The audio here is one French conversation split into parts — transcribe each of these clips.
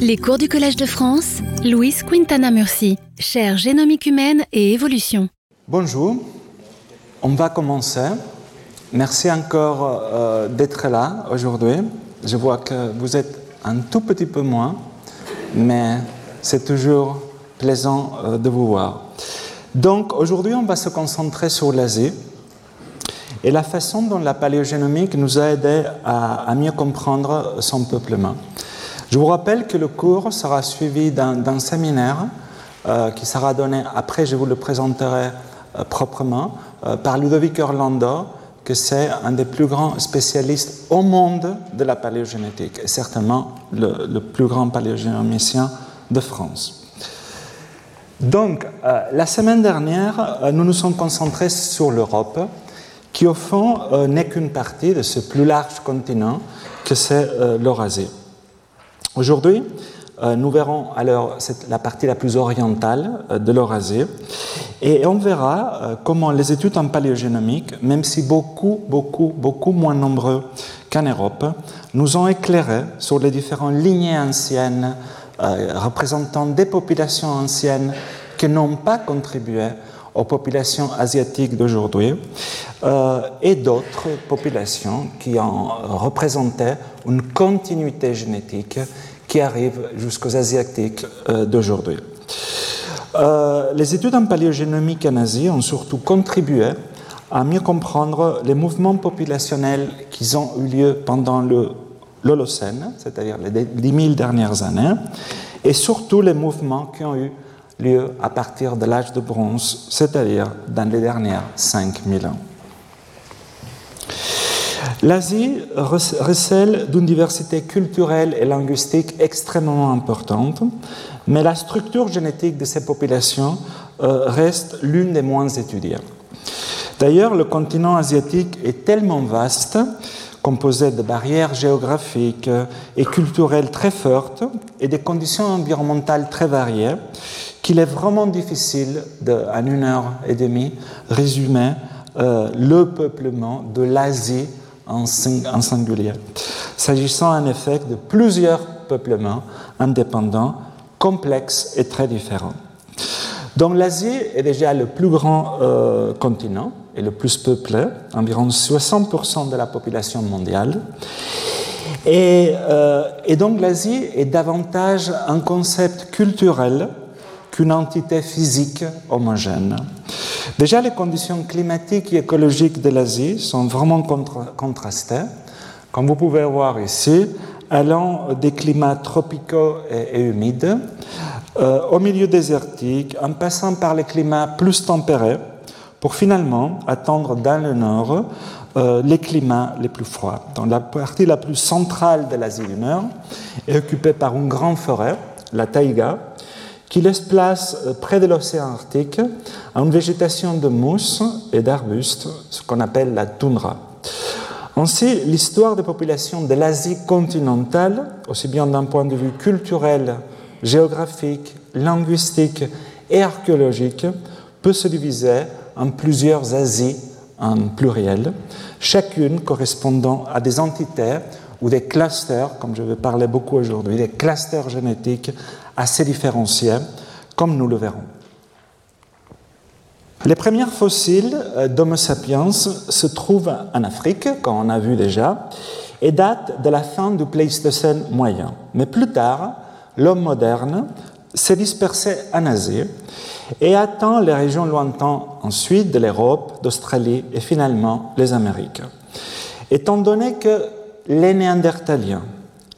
Les cours du Collège de France, Louise Quintana Murci, chaire génomique humaine et évolution. Bonjour, on va commencer. Merci encore euh, d'être là aujourd'hui. Je vois que vous êtes un tout petit peu moins, mais c'est toujours plaisant euh, de vous voir. Donc aujourd'hui, on va se concentrer sur l'Asie et la façon dont la paléogénomique nous a aidé à, mieux comprendre son peuplement. Je vous rappelle que le cours sera suivi d'un séminaire euh, qui sera donné, après je vous le présenterai euh, proprement, euh, par Ludovic Orlando, que c'est un des plus grands spécialistes au monde de la paléogénétique, et certainement le, le plus grand paléogénomicien de France. Donc, la semaine dernière, nous nous sommes concentrés sur l'Europe qui au fond n'est qu'une partie de ce plus large continent que c'est l'Eurasie. Aujourd'hui, euh, nous verrons alors la partie la plus orientale de l'Eurasie. Et on verra comment les études en paléogénomique, même si beaucoup, beaucoup, beaucoup moins nombreux qu'en Europe, nous ont éclairé sur les différentes lignées anciennes représentant des populations anciennes qui n'ont pas contribué aux populations asiatiques d'aujourd'hui euh, et d'autres populations qui ont représenté une continuité génétique qui arrive jusqu'aux Asiatiques euh, d'aujourd'hui. Euh, les études en paléogénomique en Asie ont surtout contribué à mieux comprendre les mouvements populationnels qui ont eu lieu pendant l'Holocène, c'est-à-dire les 10 000 dernières années, et surtout les mouvements qui ont eu lieu à partir de l'âge de bronze, c'est-à-dire dans les dernières 5000 ans. L'Asie recèle d'une diversité culturelle et linguistique extrêmement importante, mais la structure génétique de ces populations euh, reste l'une des moins étudiées. D'ailleurs, le continent asiatique est tellement vaste, composé de barrières géographiques et culturelles très fortes et des conditions environnementales très variées, qu'il est vraiment difficile, en une heure et demie, résumer euh, le peuplement de l'Asie en, singulier. S'agissant en effet de plusieurs peuplements indépendants, complexes et très différents. Donc l'Asie est déjà le plus grand euh, continent et le plus peuplé, environ 60% de la population mondiale. Euh, et donc l'Asie est davantage un concept culturel qu'une entité physique homogène. Déjà, les conditions climatiques et écologiques de l'Asie sont vraiment contrastées. Comme vous pouvez voir ici, allant des climats tropicaux et, humides, euh, au milieu désertique, en passant par les climats plus tempérés, pour finalement attendre dans le nord euh, les climats les plus froids. Donc la partie la plus centrale de l'Asie du Nord est occupée par une grande forêt, la taïga, qui laisse place euh, près de l'océan Arctique à une végétation de mousse et d'arbustes, ce qu'on appelle la toundra. Ainsi, l'histoire des populations de l'Asie continentale, aussi bien d'un point de vue culturel, géographique, linguistique et archéologique, peut se diviser en plusieurs Asies en pluriel, chacune correspondant à des entités ou des clusters, comme je vais parler beaucoup aujourd'hui, des clusters génétiques assez différenciés, comme nous le verrons. Les premières fossiles euh, d'Homo sapiens se trouvent en Afrique, comme on a vu déjà, et datent de la fin du Pléistocène moyen. Mais plus tard, l'homme moderne s'est dispersé en Asie et atteint les régions lointaines ensuite de l'Europe, d'Australie et finalement les Amériques. Étant donné que les Néandertaliens,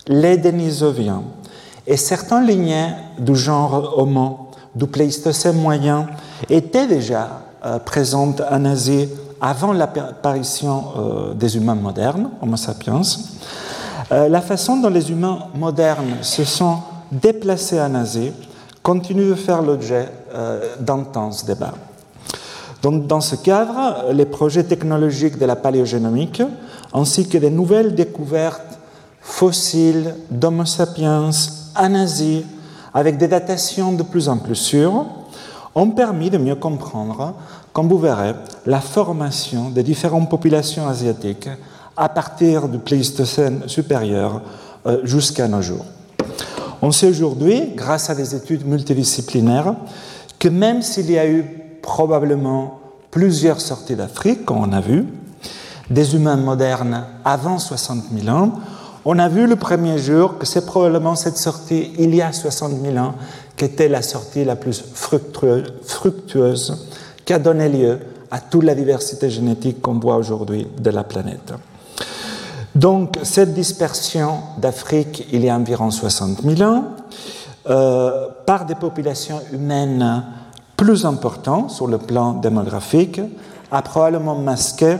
les Denisoviens, et certains lignées du genre Homo du Pléistocène moyen étaient déjà euh, présentes en Asie avant l'apparition euh, des humains modernes, Homo sapiens. Euh, la façon dont les humains modernes se sont déplacés en Asie continue de faire l'objet d'intenses débats. Donc, dans ce cadre, les projets technologiques de la paléogénomique, ainsi que des nouvelles découvertes fossiles d'Homo sapiens en Asie, avec des datations de plus en plus sûres, ont permis de mieux comprendre, comme vous verrez, la formation des différentes populations asiatiques à partir du Pléistocène supérieur euh, jusqu'à nos jours. On sait aujourd'hui, grâce à des études multidisciplinaires, que même s'il y a eu probablement plusieurs sorties d'Afrique, comme on a vu, des humains modernes avant 60 000 ans, on a vu le premier jour que c'est probablement cette sortie, il y a 60 000 ans, qui était la sortie la plus fructueuse, qui a donné lieu à toute la diversité génétique qu'on voit aujourd'hui de la planète. Donc, cette dispersion d'Afrique, il y a environ 60 000 ans, euh, par des populations humaines plus importantes sur le plan démographique, a probablement masqué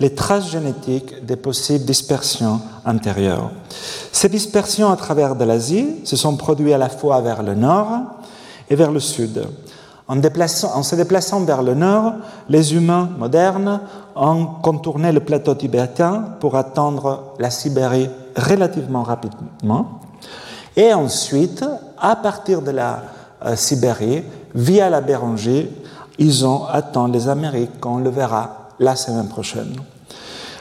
les traces génétiques des possibles dispersions antérieures. Ces dispersions à travers de l'Asie se sont produites à la fois vers le nord et vers le sud. En, se déplaçant vers le nord, les humains modernes ont contourné le plateau tibétain pour atteindre la Sibérie relativement rapidement. Et ensuite, à partir de la euh, Sibérie, via la Bérangie, ils ont atteint les Amériques, qu'on le verra la semaine prochaine.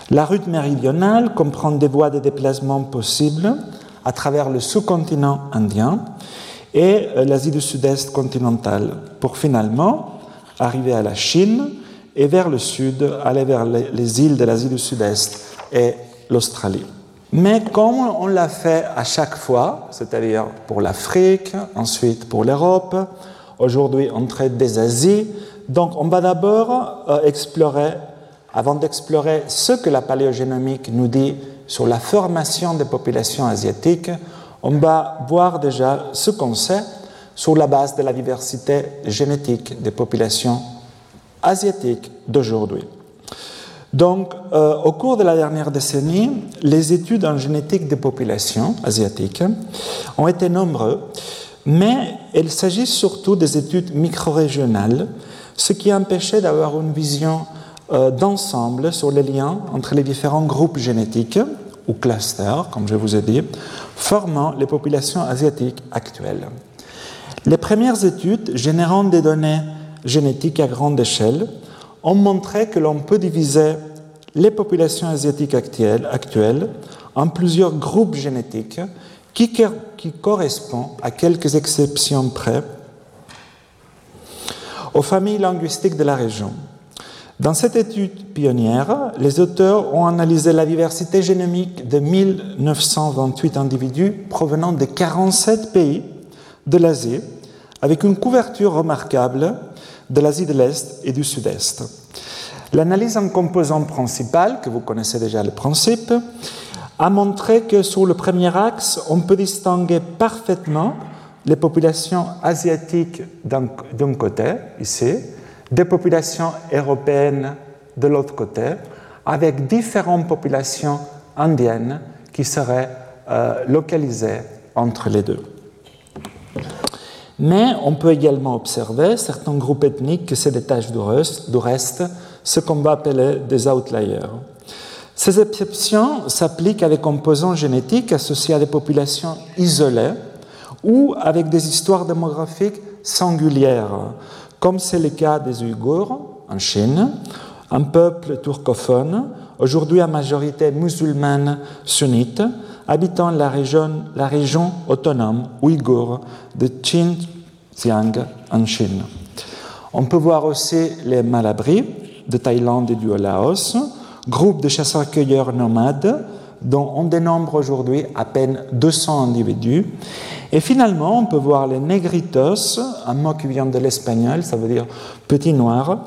La route méridionale comprend des voies de déplacement possibles à travers le sous-continent indien et euh, l'Asie du Sud-Est continentale, pour finalement arriver à la Chine et vers le sud, aller vers les îles de l'Asie du Sud-Est et l'Australie. Mais comme on l'a fait à chaque fois, c'est-à-dire pour l'Afrique, ensuite pour l'Europe, aujourd'hui on traite des Asies, donc on va d'abord euh, explorer, avant d'explorer ce que la paléogénomique nous dit sur la formation des populations asiatiques, on va voir déjà ce qu'on sait sur la base de la diversité génétique des populations asiatiques d'aujourd'hui. Donc, euh, au cours de la dernière décennie, les études en génétique des populations asiatiques ont été nombreuses, mais il s'agit surtout des études micro-régionales, ce qui empêchait d'avoir une vision euh, d'ensemble sur les liens entre les différents groupes génétiques ou clusters, comme je vous ai dit, formant les populations asiatiques actuelles. Les premières études générant des données génétiques à grande échelle ont montré que l'on peut diviser les populations asiatiques actuelles, en plusieurs groupes génétiques qui correspondent, à quelques exceptions près, aux familles linguistiques de la région. Dans cette étude pionnière, les auteurs ont analysé la diversité génomique de 1928 individus provenant de 47 pays de l'Asie, avec une couverture remarquable de l'Asie de l'Est et du Sud-Est. L'analyse en composant principal, que vous connaissez déjà le principe, a montré que sur le premier axe, on peut distinguer parfaitement les populations asiatiques d'un côté, ici, des populations européennes de l'autre côté, avec différentes populations indiennes qui seraient euh, localisées entre les deux. Mais on peut également observer certains groupes ethniques qui se détachent du reste ce qu'on va appeler des outliers. Ces exceptions s'appliquent à des composants génétiques associés à des populations isolées ou avec des histoires démographiques singulières, comme c'est le cas des Ouïghours en Chine, un peuple turcophone, aujourd'hui à majorité musulmane sunnite, habitant la région, autonome ouïghour de Xinjiang en Chine. On peut voir aussi les Malabris de Thaïlande et du Laos, groupe de chasseurs-cueilleurs nomades dont on dénombre aujourd'hui à peine 200 individus. Et finalement, on peut voir les negritos, un mot qui vient de l'espagnol, ça veut dire petit noir,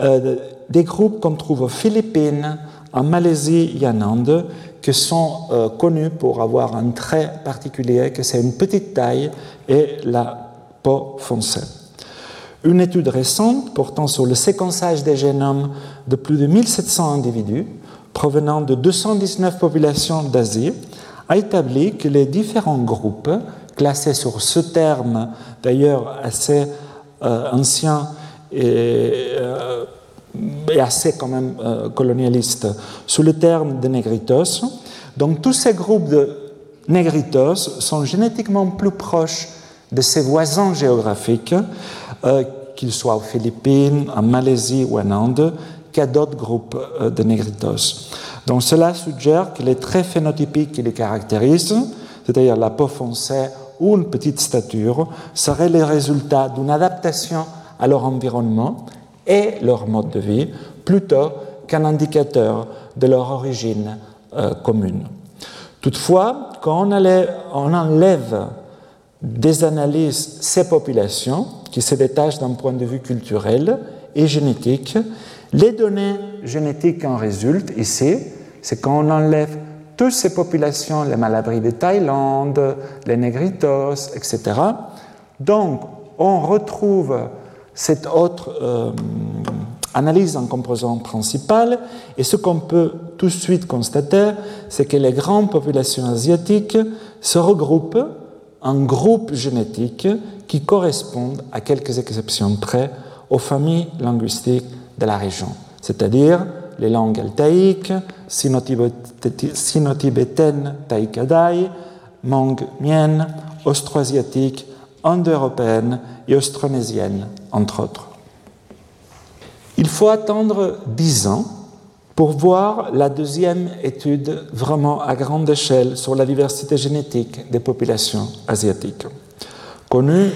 euh, des groupes qu'on trouve aux Philippines, en Malaisie et en Inde, qui sont euh, connus pour avoir un trait particulier, que c'est une petite taille et la peau foncée. Une étude récente portant sur le séquençage des génomes de plus de 1700 individus provenant de 219 populations d'Asie a établi que les différents groupes classés sur ce terme, d'ailleurs assez euh, ancien euh, et, assez quand même euh, colonialiste, sous le terme de négritos. Donc tous ces groupes de négritos sont génétiquement plus proches de ses voisins géographiques, qu'ils soient aux Philippines, en Malaisie ou en Inde, qu'à d'autres groupes de négritos. Donc cela suggère que les traits phénotypiques qui les caractérisent, c'est-à-dire la peau foncée ou une petite stature seraient les résultats d'une adaptation à leur environnement et leur mode de vie plutôt qu'un indicateur de leur origine euh, commune. Toutefois, quand on, enlève des analyses ces populations qui se détachent d'un point de vue culturel et génétique, les données génétiques en résultent ici, c'est quand on enlève toutes ces populations, les malabris de Thaïlande, les négritos, etc. Donc, on retrouve cette autre euh, analyse en composant principal, et ce qu'on peut tout de suite constater, c'est que les grandes populations asiatiques se regroupent en groupes génétiques qui correspondent, à quelques exceptions près, aux familles linguistiques de la région, c'est-à-dire les langues altaïques, sino-tibétaines, taïkadai, mangue mienne, austro-asiatiques, indo-européennes et austronésiennes, entre autres. Il faut attendre dix ans pour voir la deuxième étude vraiment à grande échelle sur la diversité génétique des populations asiatiques. Connu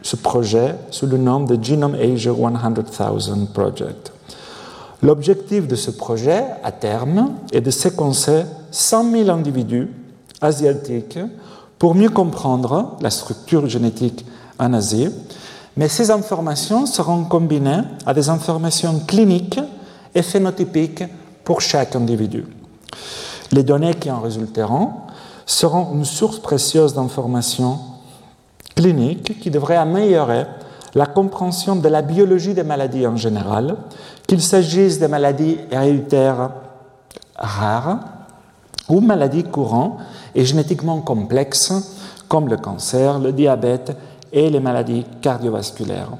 ce projet sous le nom de Genome Asia 100,000 Project. L'objectif de ce projet, à terme, est de séquencer 100 000 individus asiatiques pour mieux comprendre la structure génétique en Asie, mais ces informations seront combinées à des informations cliniques et phénotypiques pour chaque individu. Les données qui en résulteront seront une source précieuse d'informations cliniques qui devraient améliorer la compréhension de la biologie des maladies en général, qu'il s'agisse de maladies héréditaires rares ou maladies courantes et génétiquement complexes comme le cancer, le diabète et les maladies cardiovasculaires.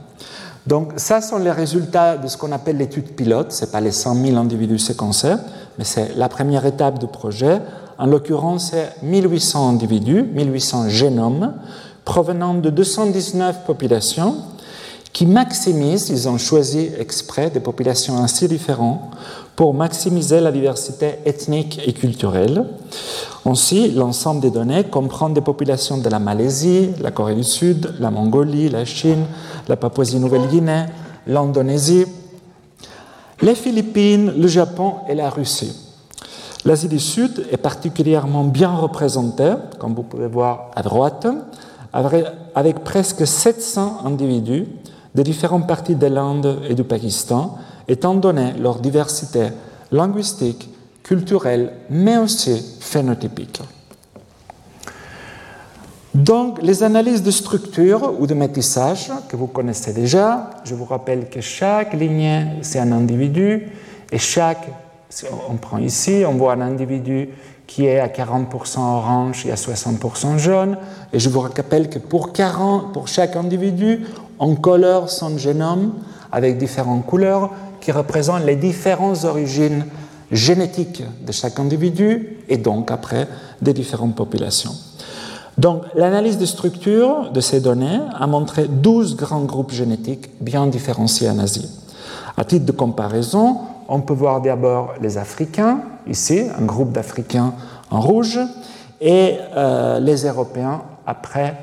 Donc, ça sont les résultats de ce qu'on appelle l'étude pilote. Ce n'est pas les 100 000 individus séquencés, mais c'est la première étape du projet. En l'occurrence, c'est 1800 individus, 1800 génomes provenant de 219 populations qui maximisent, ils ont choisi exprès des populations ainsi différentes pour maximiser la diversité ethnique et culturelle. Ainsi, l'ensemble des données comprend des populations de la Malaisie, la Corée du Sud, la Mongolie, la Chine, la Papouasie-Nouvelle-Guinée, l'Indonésie, les Philippines, le Japon et la Russie. L'Asie du Sud est particulièrement bien représentée, comme vous pouvez voir à droite, avec presque 700 individus de différentes parties de l'Inde et du Pakistan, étant donné leur diversité linguistique, culturelle, mais aussi phénotypique. Donc, les analyses de structure ou de métissage que vous connaissez déjà, je vous rappelle que chaque lignée, c'est un individu, et chaque, on prend ici, on voit un individu qui est à 40% orange et à 60% jaune, et je vous rappelle que pour, 40, pour chaque individu, on colore son génome avec différentes couleurs qui représentent les différentes origines génétiques de chaque individu et donc après des différentes populations. Donc l'analyse de structure de ces données a montré 12 grands groupes génétiques bien différenciés en Asie. À titre de comparaison, on peut voir d'abord les Africains, ici, un groupe d'Africains en rouge, et euh, les Européens après,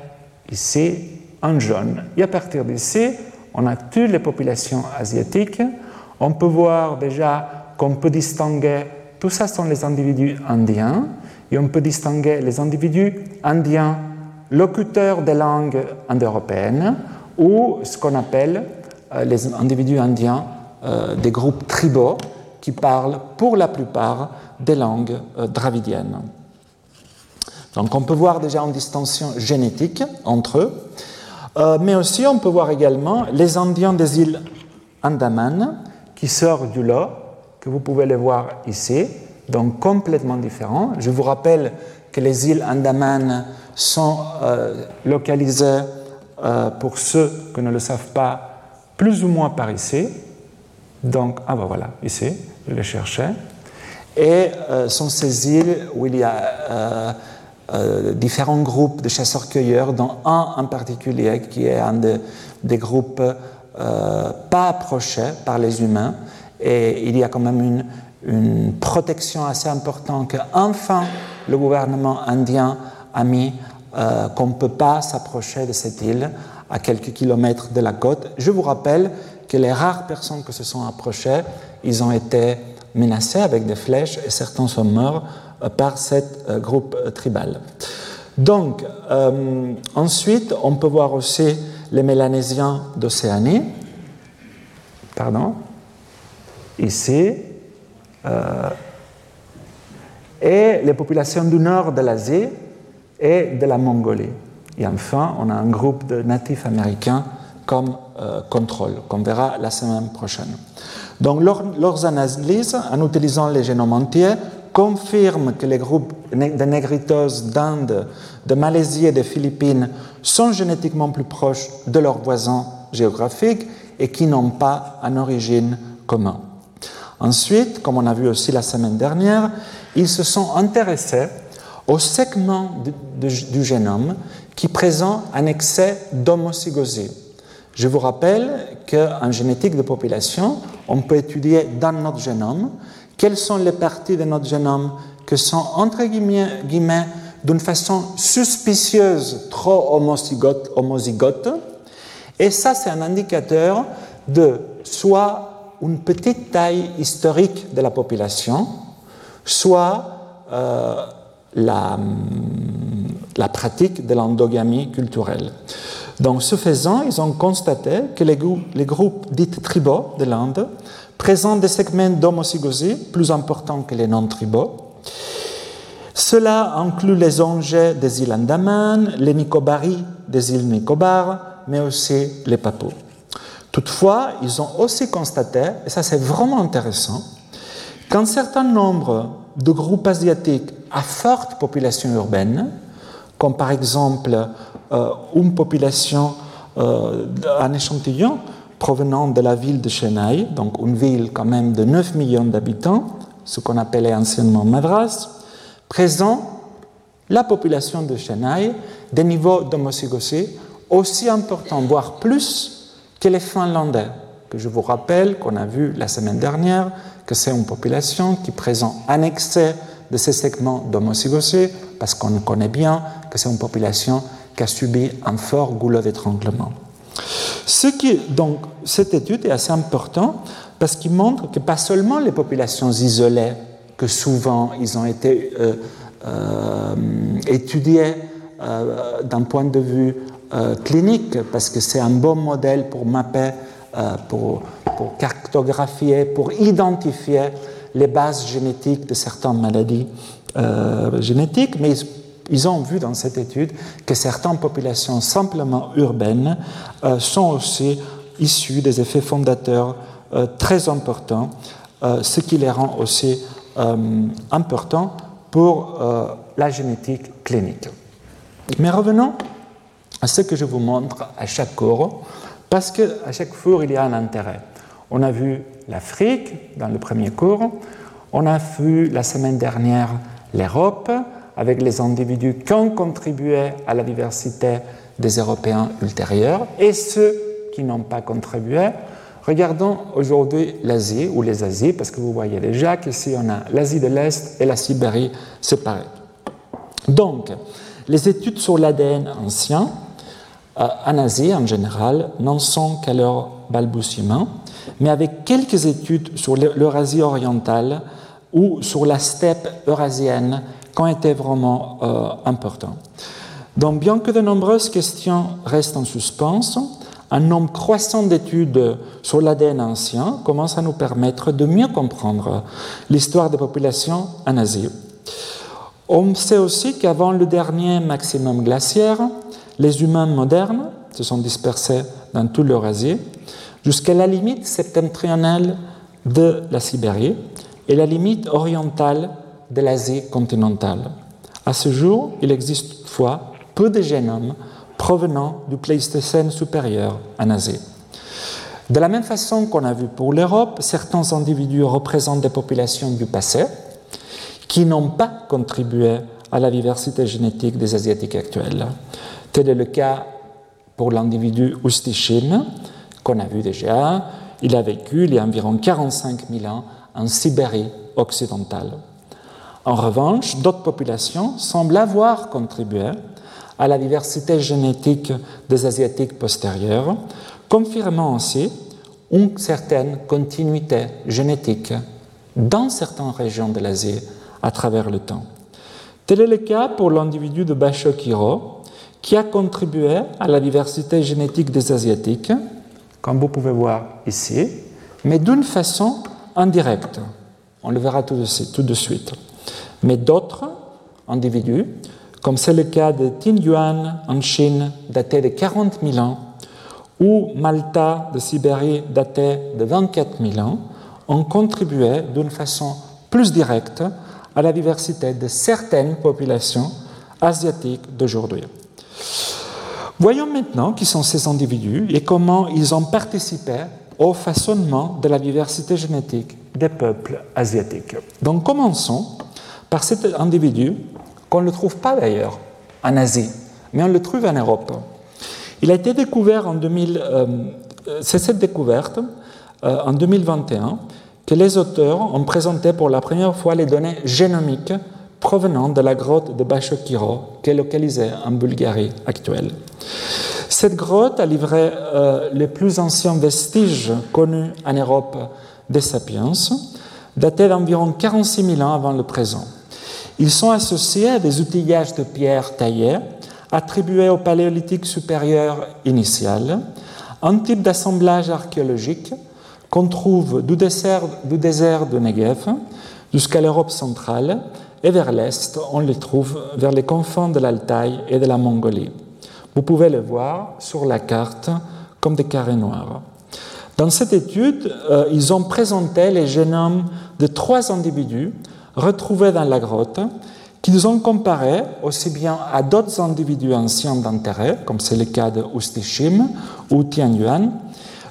ici, en jaune. Et à partir d'ici, on a toutes les populations asiatiques. On peut voir déjà qu'on peut distinguer, tout ça sont les individus indiens, et on peut distinguer les individus indiens locuteurs des langues indo-européennes ou ce qu'on appelle euh, les individus indiens euh, des groupes tribaux qui parlent pour la plupart des langues euh, dravidiennes. Donc on peut voir déjà une distinction génétique entre eux. Euh, mais aussi, on peut voir également les Indiens des îles Andaman qui sortent du lot, que vous pouvez les voir ici, donc complètement différents. Je vous rappelle que les îles Andaman sont euh, localisées, euh, pour ceux qui ne le savent pas, plus ou moins par ici. Donc, ah ben voilà, ici, je les cherchais. Et sont ces îles où il y a euh, différents groupes de chasseurs-cueilleurs, dont un en particulier qui est un des groupes euh, pas approchés par les humains. Et il y a quand même une, protection assez importante que enfin le gouvernement indien a mis euh, qu'on ne peut pas s'approcher de cette île à quelques kilomètres de la côte. Je vous rappelle que les rares personnes qui se sont approchées, ils ont été menacés avec des flèches et certains sont morts par ce euh, groupe tribal. Donc, ensuite, on peut voir aussi les Mélanésiens d'Océanie. Pardon. Ici. et les populations du nord de l'Asie, et de la Mongolie. Et enfin, on a un groupe de natifs américains comme euh, contrôle, qu'on verra la semaine prochaine. Donc, leurs analyses, en utilisant les génomes entiers, confirment que les groupes de négritoses d'Inde, de Malaisie et des Philippines sont génétiquement plus proches de leurs voisins géographiques et qui n'ont pas une origine commune. Ensuite, comme on a vu aussi la semaine dernière, ils se sont intéressés au segment du génome qui présente un excès d'homozygosité. Je vous rappelle qu'en génétique de population, on peut étudier dans notre génome quelles sont les parties de notre génome qui sont, entre guillemets, d'une façon suspicieuse trop homozygote. Et ça, c'est un indicateur de soit une petite taille historique de la population, soit euh, la, la pratique de l'endogamie culturelle. Donc, ce faisant, ils ont constaté que les, les groupes dits tribaux de l'Inde présentent des segments d'homozygosie plus importants que les non-tribaux. Cela inclut les Angers des îles Andaman, les Nicobaris des îles Nicobar, mais aussi les Papous. Toutefois, ils ont aussi constaté, et ça c'est vraiment intéressant, qu'un certain nombre de groupes asiatiques à forte population urbaine, comme par exemple euh, une population, euh, échantillon provenant de la ville de Chennai, donc une ville quand même de 9 millions d'habitants, ce qu'on appelait anciennement Madras, présent la population de Chennai des niveaux d'homozygosité aussi importants, voire plus que les Finlandais, que je vous rappelle qu'on a vu la semaine dernière, que c'est une population qui présente un excès de ces segments d'homozygosité, parce qu'on connaît bien que c'est une population qui a subi un fort goulot d'étranglement. Ce qui, donc, cette étude est assez importante parce qu'il montre que pas seulement les populations isolées, que souvent ils ont été euh, euh, étudiées euh, d'un point de vue clinique, parce que c'est un bon modèle pour mapper, pour, pour cartographier, pour identifier les bases génétiques de certaines maladies génétiques, mais ils, ont vu dans cette étude que certaines populations simplement urbaines euh, sont aussi issues des effets fondateurs euh, très importants, ce qui les rend aussi importants pour la génétique clinique. Mais revenons à ce que je vous montre à chaque cours, parce qu'à chaque cours, il y a un intérêt. On a vu l'Afrique dans le premier cours. On a vu la semaine dernière l'Europe avec les individus qui ont contribué à la diversité des Européens ultérieurs et ceux qui n'ont pas contribué. Regardons aujourd'hui l'Asie ou les Asies, parce que vous voyez déjà qu'ici on a l'Asie de l'Est et la Sibérie séparées. Donc, les études sur l'ADN ancien euh, en Asie en général n'en sont qu'à leur balbutiement mais avec quelques études sur l'Eurasie orientale ou sur la steppe eurasienne qui ont été vraiment euh, importantes. Donc, bien que de nombreuses questions restent en suspens, un nombre croissant d'études sur l'ADN ancien commence à nous permettre de mieux comprendre l'histoire des populations en Asie. On sait aussi qu'avant le dernier maximum glaciaire, les humains modernes se sont dispersés dans toute l'Eurasie jusqu'à la limite septentrionale de la Sibérie et la limite orientale de l'Asie continentale. À ce jour, il existe toutefois peu de génomes provenant du Pléistocène supérieur en Asie. De la même façon qu'on a vu pour l'Europe, certains individus représentent des populations du passé qui n'ont pas contribué à la diversité génétique des Asiatiques actuels. Tel est le cas pour l'individu Ustichin, qu'on a vu déjà. Il a vécu il y a environ 45 000 ans en Sibérie occidentale. En revanche, d'autres populations semblent avoir contribué à la diversité génétique des Asiatiques postérieurs, confirmant aussi une certaine continuité génétique dans certaines régions de l'Asie à travers le temps. Tel est le cas pour l'individu de Bashokiro, qui a contribué à la diversité génétique des Asiatiques, comme vous pouvez voir ici, mais d'une façon indirecte. On le verra tout de suite. Mais d'autres individus, comme c'est le cas de Tin Yuan en Chine, daté de 40 000 ans, ou Malta de Sibérie, daté de 24 000 ans, ont contribué d'une façon plus directe à la diversité de certaines populations asiatiques d'aujourd'hui. Voyons maintenant qui sont ces individus et comment ils ont participé au façonnement de la diversité génétique des peuples asiatiques. Donc commençons par cet individu qu'on ne trouve pas d'ailleurs en Asie, mais on le trouve en Europe. Il a été découvert en 2000, euh, c'est cette découverte euh, en 2021 que les auteurs ont présenté pour la première fois les données génomiques provenant de la grotte de Bashokiro, qui est localisée en Bulgarie actuelle. Cette grotte a livré euh, les plus anciens vestiges connus en Europe des sapiens, datés d'environ 46 000 ans avant le présent. Ils sont associés à des outillages de pierre taillés attribués au paléolithique supérieur initial, un type d'assemblage archéologique qu'on trouve du désert, du désert de Negev jusqu'à l'Europe centrale et vers l'est, on les trouve vers les confins de l'Altaï et de la Mongolie. Vous pouvez les voir sur la carte comme des carrés noirs. Dans cette étude, euh, ils ont présenté les génomes de trois individus retrouvés dans la grotte qu'ils ont comparés aussi bien à d'autres individus anciens d'intérêt, comme c'est le cas de Ustishim ou Tianyuan,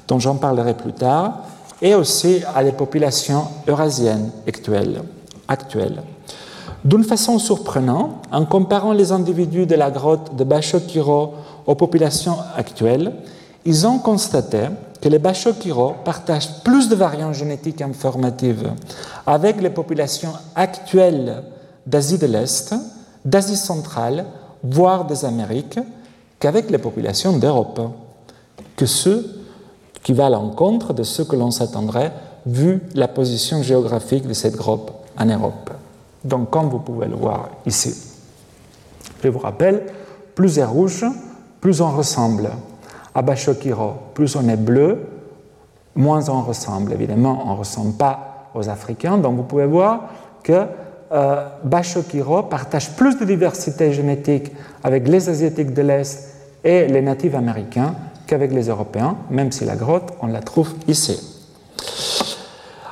dont j'en parlerai plus tard, et aussi à des populations eurasiennes actuelles. actuelles. D'une façon surprenante, en comparant les individus de la grotte de Bashokiro aux populations actuelles, ils ont constaté que les Bashokiro partagent plus de variantes génétiques informatives avec les populations actuelles d'Asie de l'Est, d'Asie centrale, voire des Amériques, qu'avec les populations d'Europe, que ceux qui va à l'encontre de ce que l'on s'attendrait vu la position géographique de cette grotte en Europe. Donc, comme vous pouvez le voir ici, je vous rappelle, plus est rouge, plus on ressemble à Bashokiro, plus on est bleu, moins on ressemble. Évidemment, on ne ressemble pas aux Africains. Donc, vous pouvez voir que euh, partage plus de diversité génétique avec les Asiatiques de l'Est et les natifs américains qu'avec les Européens, même si la grotte, on la trouve ici.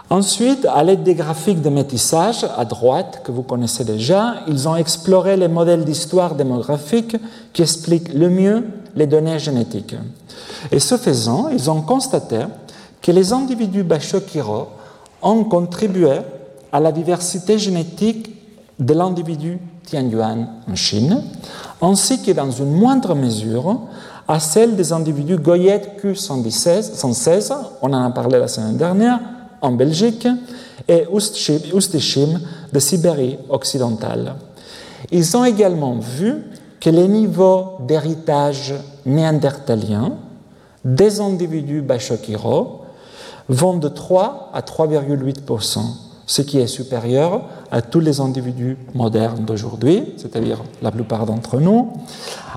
Ensuite, à l'aide des graphiques de métissage à droite, que vous connaissez déjà, ils ont exploré les modèles d'histoire démographique qui expliquent le mieux les données génétiques. Et ce faisant, ils ont constaté que les individus Bashokiro ont contribué à la diversité génétique de l'individu Tianyuan en Chine, ainsi que dans une moindre mesure à celle des individus Goyet Q116, on en a parlé la semaine dernière, en Belgique et Ustishim de Sibérie occidentale. Ils ont également vu que les niveaux d'héritage néandertalien des individus Bashokiro vont de 3 à 3,8%, ce qui est supérieur à tous les individus modernes d'aujourd'hui, c'est-à-dire la plupart d'entre nous,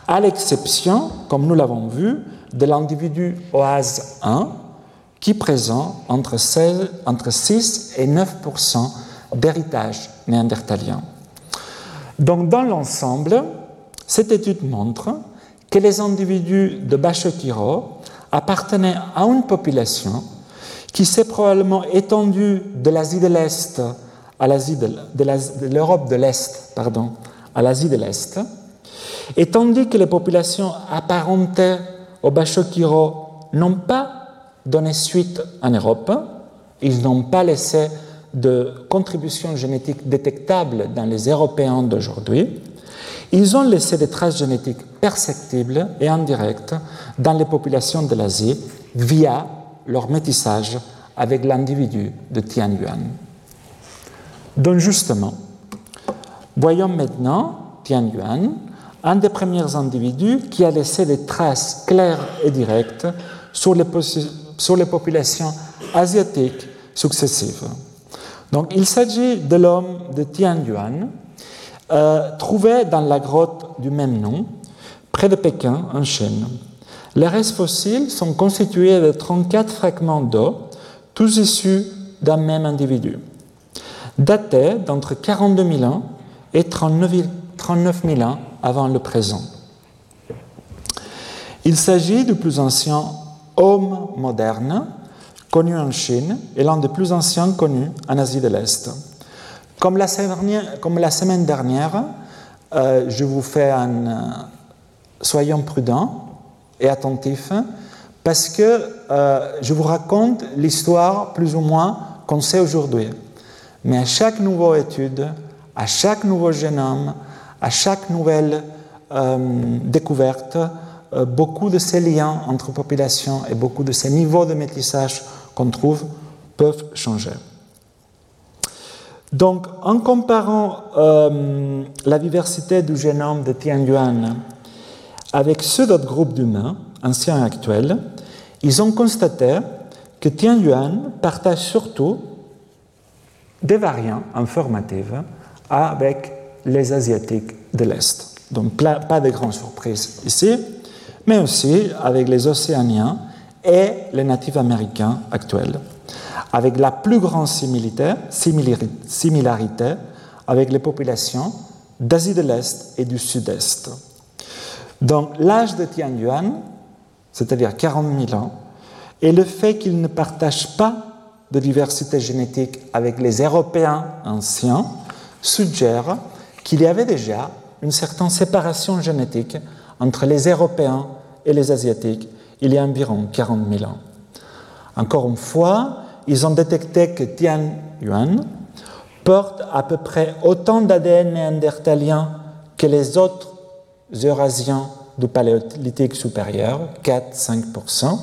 à l'exception, comme nous l'avons vu, de l'individu OAS 1, qui présente entre, 6 et 9% d'héritage néandertalien. Donc, dans l'ensemble, cette étude montre que les individus de Bashokiro appartenaient à une population qui s'est probablement étendue de l'Asie de l'Est à l'Asie de, l'Europe de l'Est, pardon, à l'Asie de l'Est, et tandis que les populations apparentées au Bashokiro n'ont pas donné suite en Europe. Ils n'ont pas laissé de contribution génétique détectable dans les Européens d'aujourd'hui. Ils ont laissé des traces génétiques perceptibles et indirectes dans les populations de l'Asie via leur métissage avec l'individu de Tianyuan. Donc justement, voyons maintenant Tianyuan un des premiers individus qui a laissé des traces claires et directes sur les, populations asiatiques successives. Donc, il s'agit de l'homme de Tianyuan, euh, dans la grotte du même nom, près de Pékin, en Chine. Les restes fossiles sont constitués de 34 fragments d'eau, tous issus d'un même individu, datés d'entre 42 000 ans et 39 000 ans avant le présent. Il s'agit du plus ancien homme moderne connu en Chine et l'un des plus anciens connus en Asie de l'Est. Comme la semaine dernière, euh, je vous fais un euh, soyons prudents et attentifs parce que euh, je vous raconte l'histoire plus ou moins qu'on sait aujourd'hui. Mais à chaque nouvelle étude, à chaque nouveau génome, à chaque nouvelle découverte, beaucoup de ces liens entre populations et beaucoup de ces niveaux de métissage qu'on trouve peuvent changer. Donc, en comparant euh, la diversité du génome de Tianyuan avec ceux d'autres groupes d'humains, anciens et actuels, ils ont constaté que Tianyuan partage surtout des variants informatifs avec les Asiatiques de l'Est. Donc, pas de grandes surprises ici, mais aussi avec les Océaniens et les natifs américains actuels, avec la plus grande similarité, avec les populations d'Asie de l'Est et du Sud-Est. Donc l'âge de Tianyuan, c'est-à-dire 40 000 ans, et le fait qu'il ne partage pas de diversité génétique avec les Européens anciens suggère qu'il y avait déjà une certaine séparation génétique entre les Européens et les Asiatiques il y a environ 40 000 ans. Encore une fois, ils ont détecté que Tian Yuan porte à peu près autant d'ADN néandertalien que les autres Eurasiens du Paléolithique supérieur, 4-5%,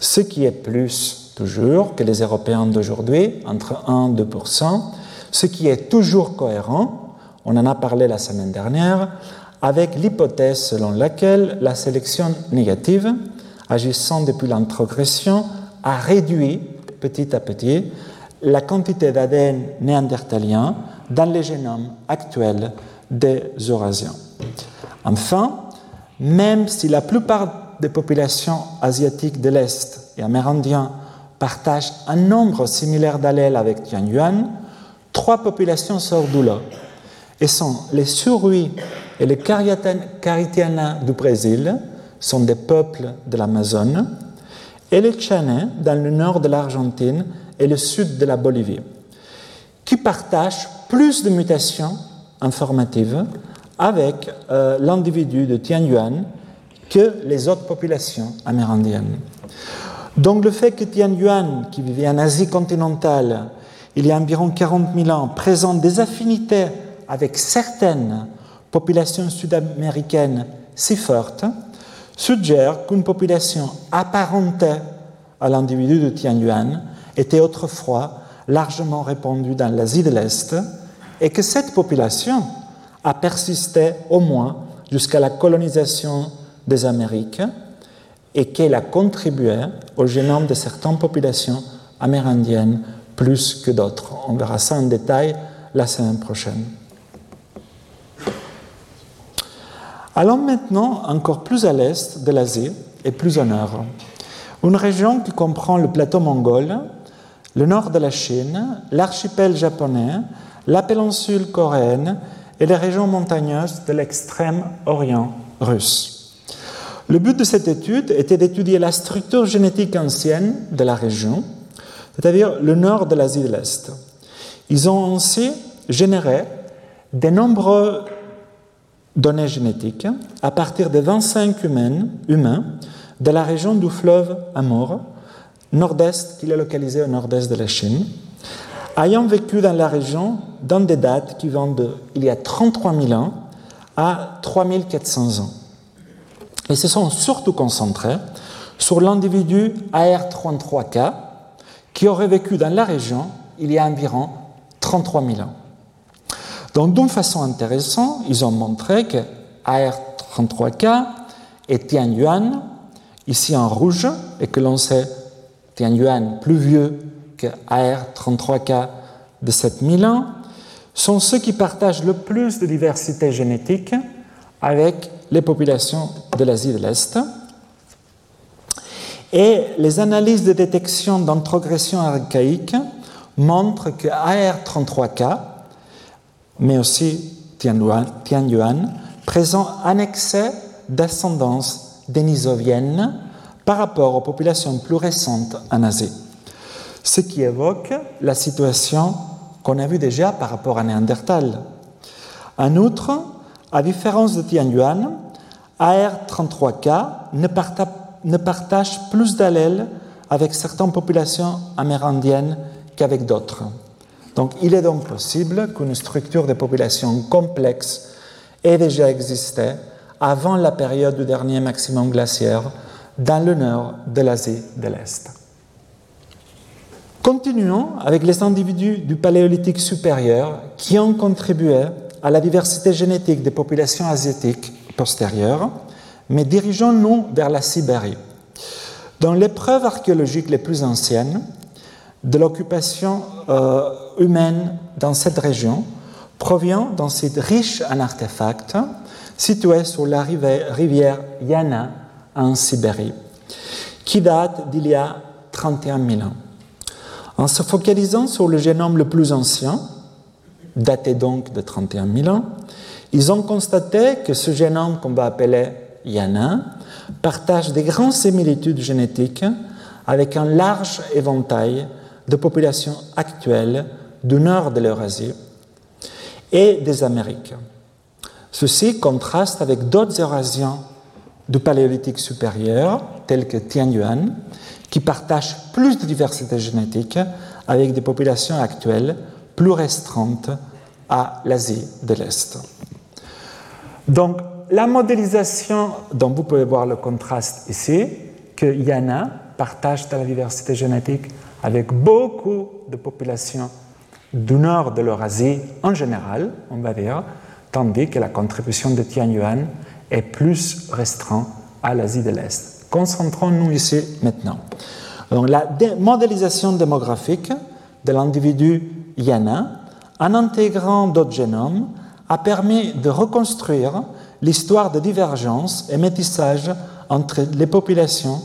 ce qui est plus toujours que les Européens d'aujourd'hui, entre 1 et 2%, ce qui est toujours cohérent, on en a parlé la semaine dernière, avec l'hypothèse selon laquelle la sélection négative agissant depuis l'introgression, a réduit petit à petit la quantité d'ADN néandertalien dans les génomes actuels des Eurasiens. Enfin, même si la plupart des populations asiatiques de l'Est et amérindiens partagent un nombre similaire d'allèles avec Tianyuan, trois populations sortent d'où là et sont les Surui et les Caritiana du Brésil, sont des peuples de l'Amazone, et les Chané dans le nord de l'Argentine et le sud de la Bolivie, qui partagent plus de mutations informatives avec euh, l'individu de Tianyuan que les autres populations amérindiennes. Donc le fait que Tianyuan, qui vivait en Asie continentale il y a environ 40 000 ans, présente des affinités avec certaines populations sud-américaines si fortes, suggère qu'une population apparentée à l'individu de Tianyuan était autrefois largement répandue dans l'Asie de l'Est et que cette population a persisté au moins jusqu'à la colonisation des Amériques et qu'elle a contribué au génome de certaines populations amérindiennes plus que d'autres. On verra ça en détail la semaine prochaine. Allons maintenant encore plus à l'est de l'Asie et plus au nord. Une région qui comprend le plateau mongol, le nord de la Chine, l'archipel japonais, la péninsule coréenne et les régions montagneuses de l'extrême orient russe. Le but de cette étude était d'étudier la structure génétique ancienne de la région, c'est-à-dire le nord de l'Asie de l'Est. Ils ont ainsi généré de nombreux données génétiques à partir de 25 humains, de la région du fleuve Amur, nord-est, qui est localisé au nord-est de la Chine, ayant vécu dans la région dans des dates qui vont de il y a 33 000 ans à 3400 ans. Et se sont surtout concentrés sur l'individu AR33K qui aurait vécu dans la région il y a environ 33 000 ans. Donc, d'une façon intéressante, ils ont montré que AR33K et Tianyuan, ici en rouge, et que l'on sait Tianyuan plus vieux que AR33K de 7000 ans, sont ceux qui partagent le plus de diversité génétique avec les populations de l'Asie de l'Est. Et les analyses de détection d'introgression archaïque montrent que AR33K, mais aussi Tianyuan, présent un excès d'ascendance dénisovienne par rapport aux populations plus récentes en Asie. Ce qui évoque la situation qu'on a vue déjà par rapport à Néandertal. En outre, à différence de Tianyuan, AR33K ne, ne partage plus d'allèles avec certaines populations amérindiennes qu'avec d'autres. Donc il est donc possible qu'une structure de population complexe ait déjà existé avant la période du dernier maximum glaciaire dans le nord de l'Asie de l'Est. Continuons avec les individus du Paléolithique supérieur qui ont contribué à la diversité génétique des populations asiatiques postérieures, mais dirigeons-nous vers la Sibérie. Dans les preuves archéologiques les plus anciennes de l'occupation euh, humaine dans cette région provient d'un site riche en artefacts situé sur la rivière Yana en Sibérie, qui date d'il y a 31 000 ans. En se focalisant sur le génome le plus ancien, daté donc de 31 000 ans, ils ont constaté que ce génome qu'on va appeler Yana partage des grandes similitudes génétiques avec un large éventail de populations actuelles du nord de l'Eurasie et des Amériques. Ceci contraste avec d'autres Eurasiens du Paléolithique supérieur, tels que Tianyuan, qui partagent plus de diversité génétique avec des populations actuelles plus restreintes à l'Asie de l'Est. Donc, la modélisation dont vous pouvez voir le contraste ici, que Yana partage de la diversité génétique avec beaucoup de populations du nord de l'Eurasie en général, on va dire, tandis que la contribution de Tianyuan est plus restreinte à l'Asie de l'Est. Concentrons-nous ici maintenant. Donc, la modélisation démographique de l'individu Yana, en intégrant d'autres génomes, a permis de reconstruire l'histoire de divergence et métissage entre les populations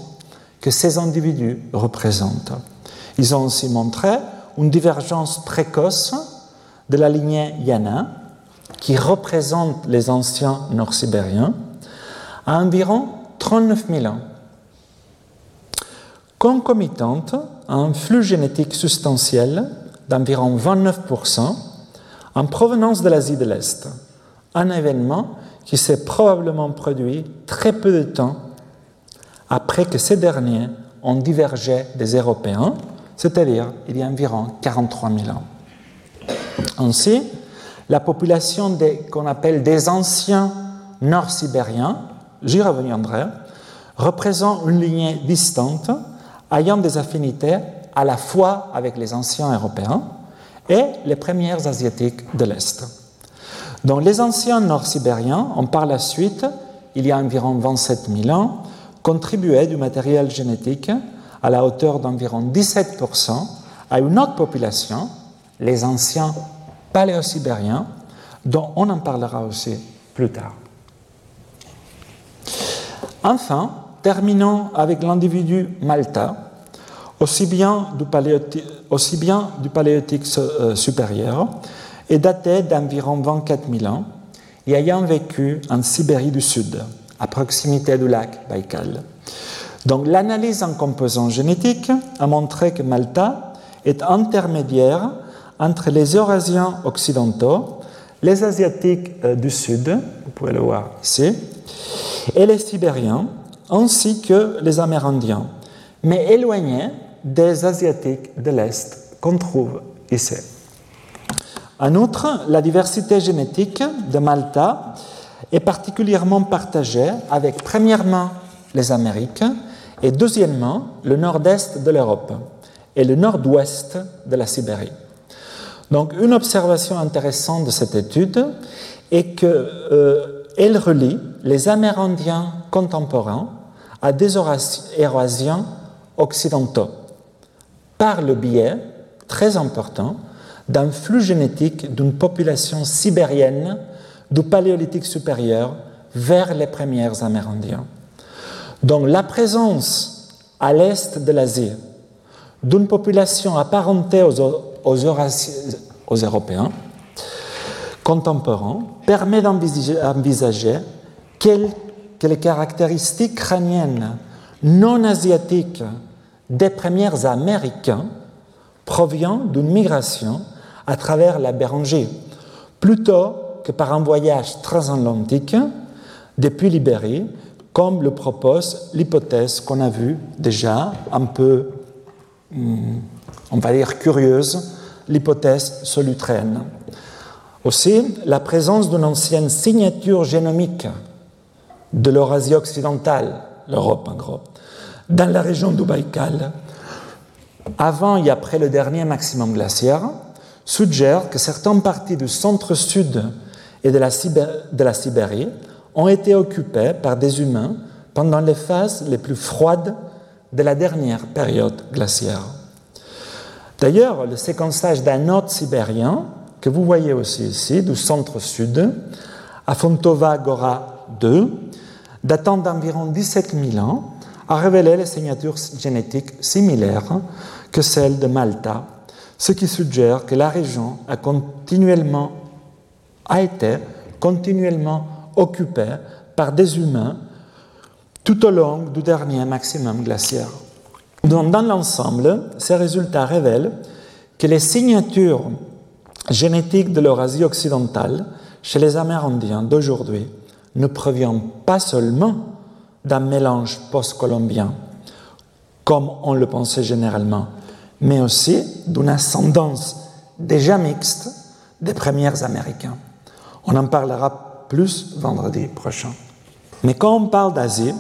que ces individus représentent. Ils ont aussi montré une divergence précoce de la lignée Yana, qui représente les anciens nord-sibériens, à environ 39 000 ans. Concomitante à un flux génétique substantiel d'environ 29% en provenance de l'Asie de l'Est, un événement qui s'est probablement produit très peu de temps après que ces derniers ont divergé des Européens, c'est-à-dire il y a environ 43 000 ans. Ainsi, la population qu'on appelle des anciens nord-sibériens, j'y reviendrai, représente une lignée distante ayant des affinités à la fois avec les anciens européens et les premières asiatiques de l'Est. Dans les anciens nord-sibériens ont par la suite, il y a environ 27 000 ans, contribué du matériel génétique à la hauteur d'environ 17% à une autre population, les anciens paléo-sibériens, dont on en parlera aussi plus tard. Enfin, terminons avec l'individu Malta, aussi bien du, paléotique, euh, supérieur, est daté d'environ 24 000 ans et ayant vécu en Sibérie du Sud, à proximité du lac Baïkal. Donc l'analyse en composants génétiques a montré que Malta est intermédiaire entre les Eurasiens occidentaux, les Asiatiques euh, du Sud, vous pouvez le voir ici, et les Sibériens, ainsi que les Amérindiens, mais éloignés des Asiatiques de l'Est qu'on trouve ici. En outre, la diversité génétique de Malta est particulièrement partagée avec, premièrement, les Amériques et, deuxièmement, le nord-est de l'Europe et le nord-ouest de la Sibérie. Donc, une observation intéressante de cette étude est que euh, qu'elle relie les Amérindiens contemporains à des Eurasiens occidentaux par le biais très important d'un flux génétique d'une population sibérienne du Paléolithique supérieur vers les premiers Amérindiens. Donc la présence à l'est de l'Asie d'une population apparentée aux, Européens contemporains permet d'envisager que les caractéristiques crâniennes non asiatiques des premiers Américains proviennent d'une migration à travers la Béranger, plutôt que par un voyage transatlantique depuis l'Ibérie, comme le propose l'hypothèse qu'on a vue déjà un peu, hmm, on va dire, curieuse, l'hypothèse solutraine. Aussi, la présence d'une ancienne signature génomique de l'Eurasie occidentale, l'Europe en gros, dans la région du Baïkal, avant et après le dernier maximum glaciaire, suggère que certaines parties du centre-sud et de la, de la Sibérie ont été occupées par des humains pendant les phases les plus froides de la dernière période glaciaire. D'ailleurs, le séquençage d'un autre sibérien, que vous voyez aussi ici, du centre-sud, à Fontova Gora 2, datant d'environ 17 000 ans, a révélé les signatures génétiques similaires que celles de Malta, ce qui suggère que la région a a été continuellement occupée par des humains tout au long du dernier maximum glaciaire. dans l'ensemble, ces résultats révèlent que les signatures génétiques de l'Eurasie occidentale chez les Amérindiens d'aujourd'hui ne proviennent pas seulement d'un mélange post-colombien, comme on le pensait généralement, mais aussi d'une ascendance déjà mixte des premiers Américains. On en parlera plus vendredi prochain. Mais quand on parle d'Asie,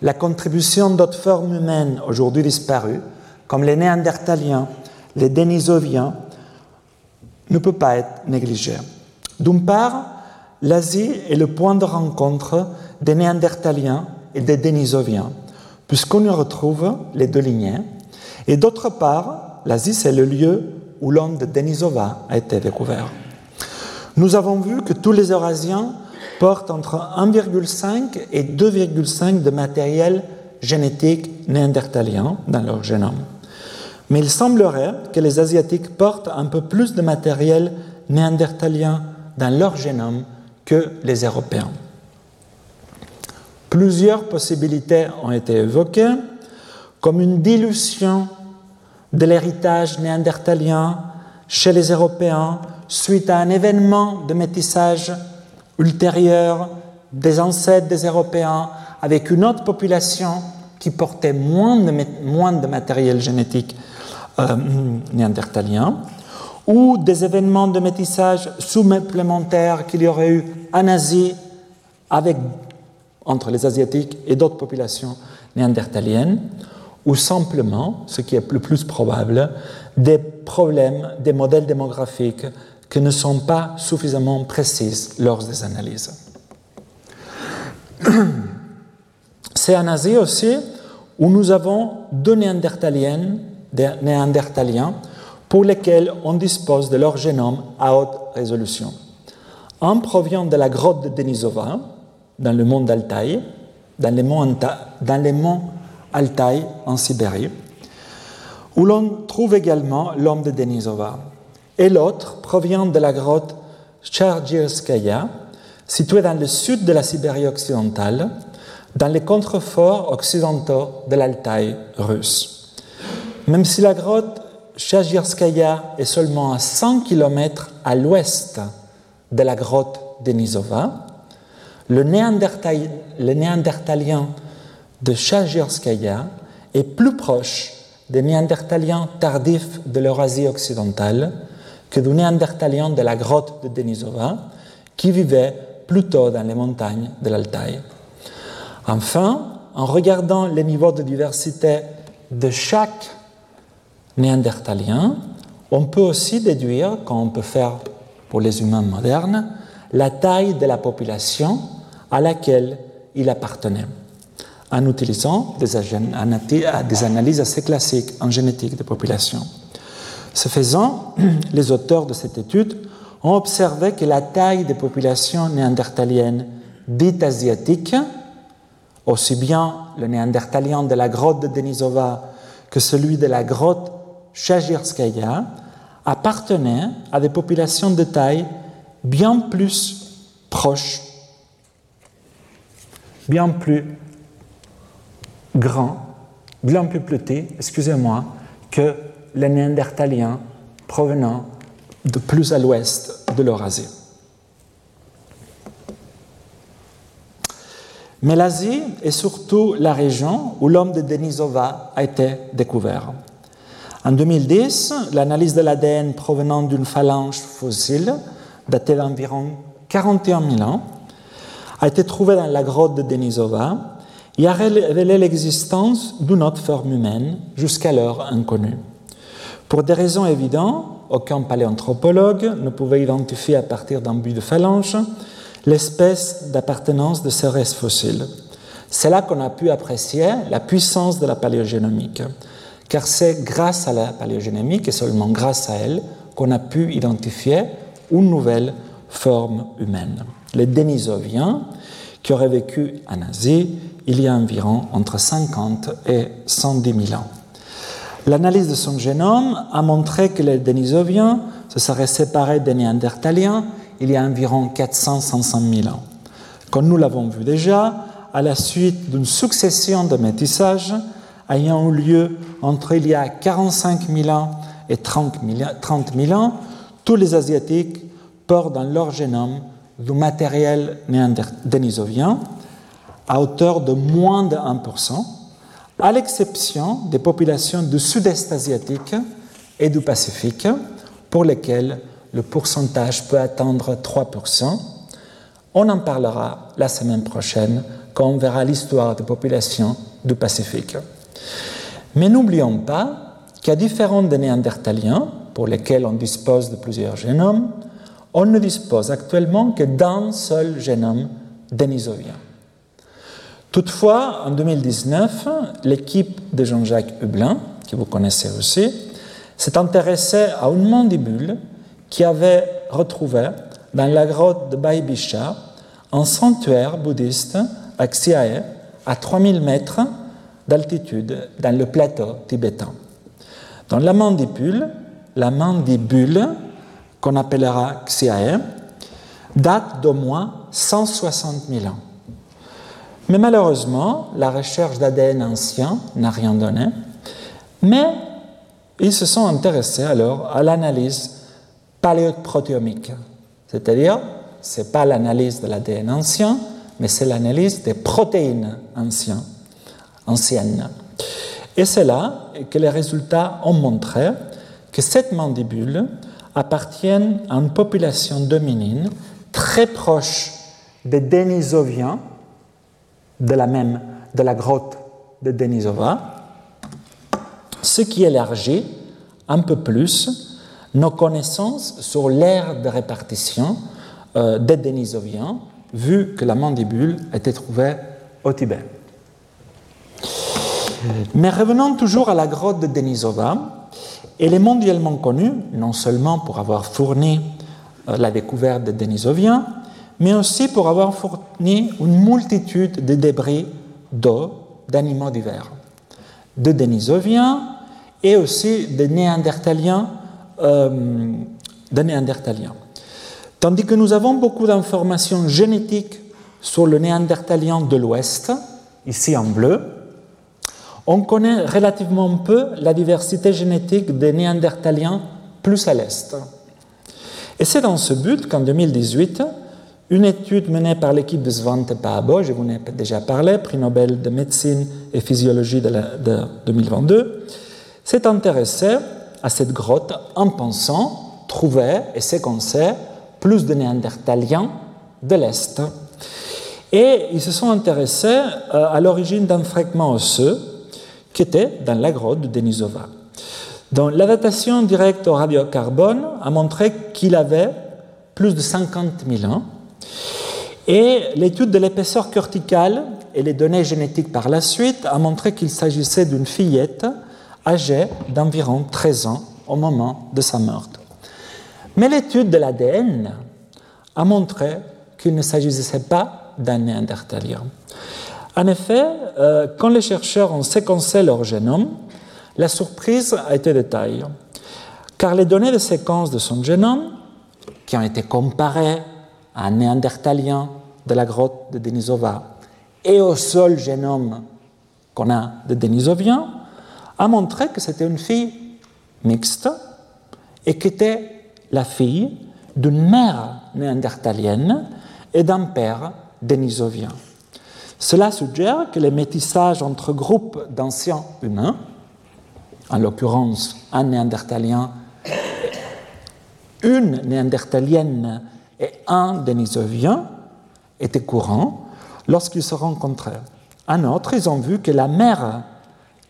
la contribution d'autres formes humaines aujourd'hui disparues, comme les Néandertaliens, les Denisoviens, ne peut pas être négligée. D'une part, l'Asie est le point de rencontre des Néandertaliens et des Denisoviens, puisqu'on y retrouve les deux lignées. Et d'autre part, l'Asie, c'est le lieu où l'homme de Denisova a été découvert. Nous avons vu que tous les Eurasiens portent entre 1,5 et 2,5 de matériel génétique néandertalien dans leur génome. Mais il semblerait que les Asiatiques portent un peu plus de matériel néandertalien dans leur génome que les Européens. Plusieurs possibilités ont été évoquées, comme une dilution de l'héritage néandertalien chez les Européens suite à un événement de métissage ultérieur des ancêtres des Européens avec une autre population qui portait moins de, matériel génétique euh, néandertalien, ou des événements de métissage supplémentaires qu'il y aurait eu en Asie avec, entre les Asiatiques et d'autres populations néandertaliennes, ou simplement, ce qui est le plus probable, des problèmes, des modèles démographiques qui ne sont pas suffisamment précises lors des analyses. C'est en Asie aussi où nous avons deux des néandertaliens pour lesquels on dispose de leur génome à haute résolution. Un provient de la grotte de Denisova, dans le mont d'Altaï, dans les monts, dans les monts Altaï en Sibérie, où l'on trouve également l'homme de Denisova et l'autre provient de la grotte Chargirskaya, située dans le sud de la Sibérie occidentale, dans les contreforts occidentaux de l'Altaï russe. Même si la grotte Chagirskaya est seulement à 100 km à l'ouest de la grotte Denisova, le, néandertalien de Chagirskaya est plus proche des néandertaliens tardifs de l'Eurasie occidentale, que du néandertalien de la grotte de Denisova, qui vivait plutôt dans les montagnes de l'Altaï. Enfin, en regardant les niveaux de diversité de chaque néandertalien, on peut aussi déduire, comme on peut faire pour les humains modernes, la taille de la population à laquelle il appartenait, en utilisant des, analyses assez classiques en génétique des populations. Ce faisant, les auteurs de cette étude ont observé que la taille des populations néandertaliennes dites asiatiques, aussi bien le néandertalien de la grotte de Denisova que celui de la grotte Chagirskaya, appartenaient à des populations de taille bien plus proches, bien plus grands, bien plus petits, excusez-moi, que les néandertaliens provenant de plus à l'ouest de l'Eurasie. Mais l'Asie est surtout la région où l'homme de Denisova a été découvert. En 2010, l'analyse de l'ADN provenant d'une phalange fossile datée d'environ 41 000 ans a été trouvée dans la grotte de Denisova et a révélé l'existence d'une autre forme humaine jusqu'alors inconnue. Pour des raisons évidentes, aucun paléanthropologue ne pouvait identifier à partir d'un but de phalange l'espèce d'appartenance de ces restes fossiles. C'est là qu'on a pu apprécier la puissance de la paléogénomique, car c'est grâce à la paléogénomique et seulement grâce à elle qu'on a pu identifier une nouvelle forme humaine, les Denisoviens, qui auraient vécu en Asie il y a environ entre 50 et 110 000 ans. L'analyse de son génome a montré que les Denisoviens se seraient séparés des Néandertaliens il y a environ 400-500 000 ans. Comme nous l'avons vu déjà, à la suite d'une succession de métissages ayant eu lieu entre il y a 45 000 ans et 30 000 ans, tous les Asiatiques portent dans leur génome du matériel denisovien à hauteur de moins de 1%, à l'exception des populations du sud-est asiatique et du Pacifique, pour lesquelles le pourcentage peut atteindre 3%. On en parlera la semaine prochaine quand on verra l'histoire des populations du Pacifique. Mais n'oublions pas qu'à différents des Néandertaliens, pour lesquels on dispose de plusieurs génomes, on ne dispose actuellement que d'un seul génome denisovien. Toutefois, en 2019, l'équipe de Jean-Jacques Hublin, que vous connaissez aussi, s'est intéressée à une mandibule qui avait retrouvé dans la grotte de Baibisha un sanctuaire bouddhiste à Xiae, à 3000 mètres d'altitude dans le plateau tibétain. Dans la mandibule, la mandibule, qu'on appellera Xiae, date d'au moins 160 000 ans. Mais malheureusement, la recherche d'ADN ancien n'a rien donné. Mais ils se sont intéressés alors à l'analyse paléoprotéomique, c'est-à-dire ce n'est pas l'analyse de l'ADN ancien, mais c'est l'analyse des protéines anciennes. anciennes. Et c'est là que les résultats ont montré que cette mandibule appartient à une population dominine très proche des Denisoviens, de la même, de la grotte de Denisova, ce qui élargit un peu plus nos connaissances sur l'ère de répartition euh, des Denisoviens, vu que la mandibule été trouvée au Tibet. Mais revenons toujours à la grotte de Denisova. Elle est mondialement connue, non seulement pour avoir fourni euh, la découverte des Denisoviens, mais aussi pour avoir fourni une multitude de débris d'eau d'animaux divers, de Denisoviens et aussi de Néandertaliens, euh, de Néandertaliens. Tandis que nous avons beaucoup d'informations génétiques sur le Néandertalien de l'Ouest, ici en bleu, on connaît relativement peu la diversité génétique des Néandertaliens plus à l'Est. Et c'est dans ce but qu'en 2018, une étude menée par l'équipe de Svante Paabo, je vous en ai déjà parlé, prix Nobel de médecine et physiologie de, 2022, s'est intéressée à cette grotte en pensant trouver et séquencer plus de néandertaliens de l'Est. Et ils se sont intéressés euh, à l'origine d'un fragment osseux qui était dans la grotte de Denisova. Donc, la datation directe au radiocarbone a montré qu'il avait plus de 50 000 ans Et l'étude de l'épaisseur corticale et les données génétiques par la suite a montré qu'il s'agissait d'une fillette âgée d'environ 13 ans au moment de sa mort. Mais l'étude de l'ADN a montré qu'il ne s'agissait pas d'un néandertalien. En effet, euh, quand les chercheurs ont séquencé leur génome, la surprise a été de taille, car les données de séquence de son génome, qui ont été comparées un néandertalien de la grotte de Denisova et au seul génome qu'on a de Denisoviens, a montré que c'était une fille mixte et qui était la fille d'une mère néandertalienne et d'un père denisovien. Cela suggère que les métissages entre groupes d'anciens humains, en l'occurrence un néandertalien, une néandertalienne et un denisovien, étaient courants lorsqu'ils se rencontraient. Un autre, ils ont vu que la mère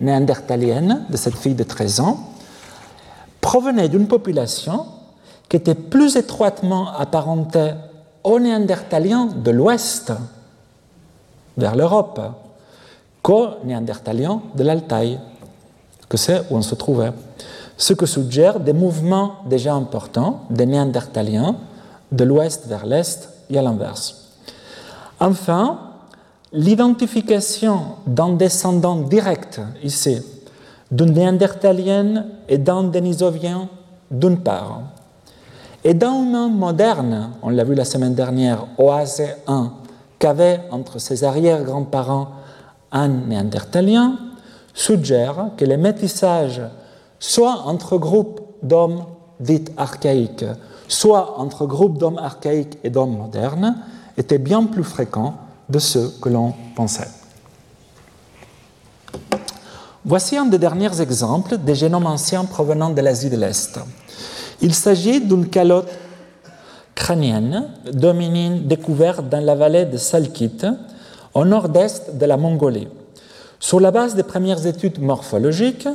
néandertalienne de cette fille de 13 ans provenait d'une population qui était plus étroitement apparentée aux néandertaliens de l'Ouest, vers l'Europe, qu'aux néandertaliens de l'Altaï, que c'est où on se trouvait. Ce que suggère des mouvements déjà importants des néandertaliens de l'Ouest vers l'Est et à l'inverse. Enfin, l'identification d'un descendant direct ici d'une néandertalienne et d'un dénisovien d'une part, et d'un humain moderne, on l'a vu la semaine dernière, OAC1, qu'avait entre ses arrière-grands-parents un néandertalien, suggère que les métissages, soit entre groupes d'hommes dits archaïques, soit entre groupes d'hommes archaïques et d'hommes modernes, étaient bien plus fréquents de ceux que l'on pensait. Voici un des derniers exemples des génomes anciens provenant de l'Asie de l'Est. Il s'agit d'une calotte crânienne dominine découverte dans la vallée de Salkit, au nord-est de la Mongolie. Sur la base des premières études morphologiques,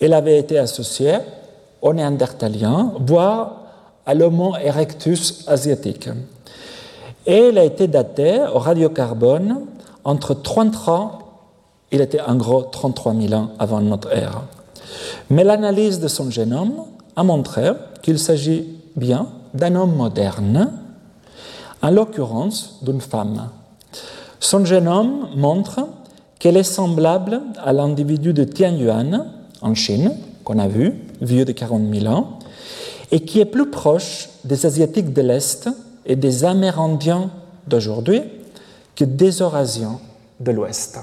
elle avait été associée aux Néandertaliens, voire à l'Homo erectus asiatique. Et elle a été datée au radiocarbone entre 33, il était en gros 33 000 ans avant notre ère. Mais l'analyse de son génome a montré qu'il s'agit bien d'un homme moderne, en l'occurrence d'une femme. Son génome montre qu'elle est semblable à l'individu de Tianyuan en Chine, qu'on a vu, vieux de 40 000 ans, et qui est plus proche des Asiatiques de l'Est et des Amérindiens d'aujourd'hui que des Eurasiens de l'Ouest.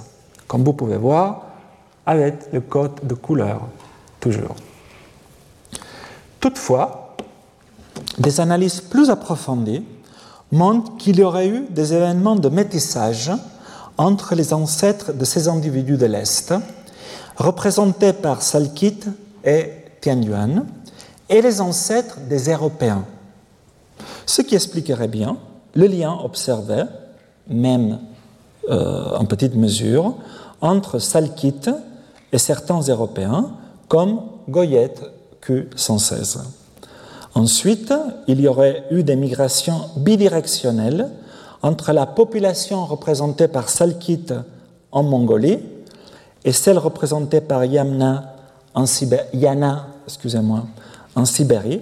Comme vous pouvez voir, avec le code de couleur, toujours. Toutefois, des analyses plus approfondies montrent qu'il y aurait eu des événements de métissage entre les ancêtres de ces individus de l'Est, représentés par Salkit et Tianyuan, et les ancêtres des Européens, ce qui expliquerait bien le lien observé, même euh, en petite mesure, entre Salkit et certains Européens, comme Goyette Q116. Ensuite, il y aurait eu des migrations bidirectionnelles entre la population représentée par Salkit en Mongolie et celle représentée par Yamna en Yana excusez-moi, en Sibérie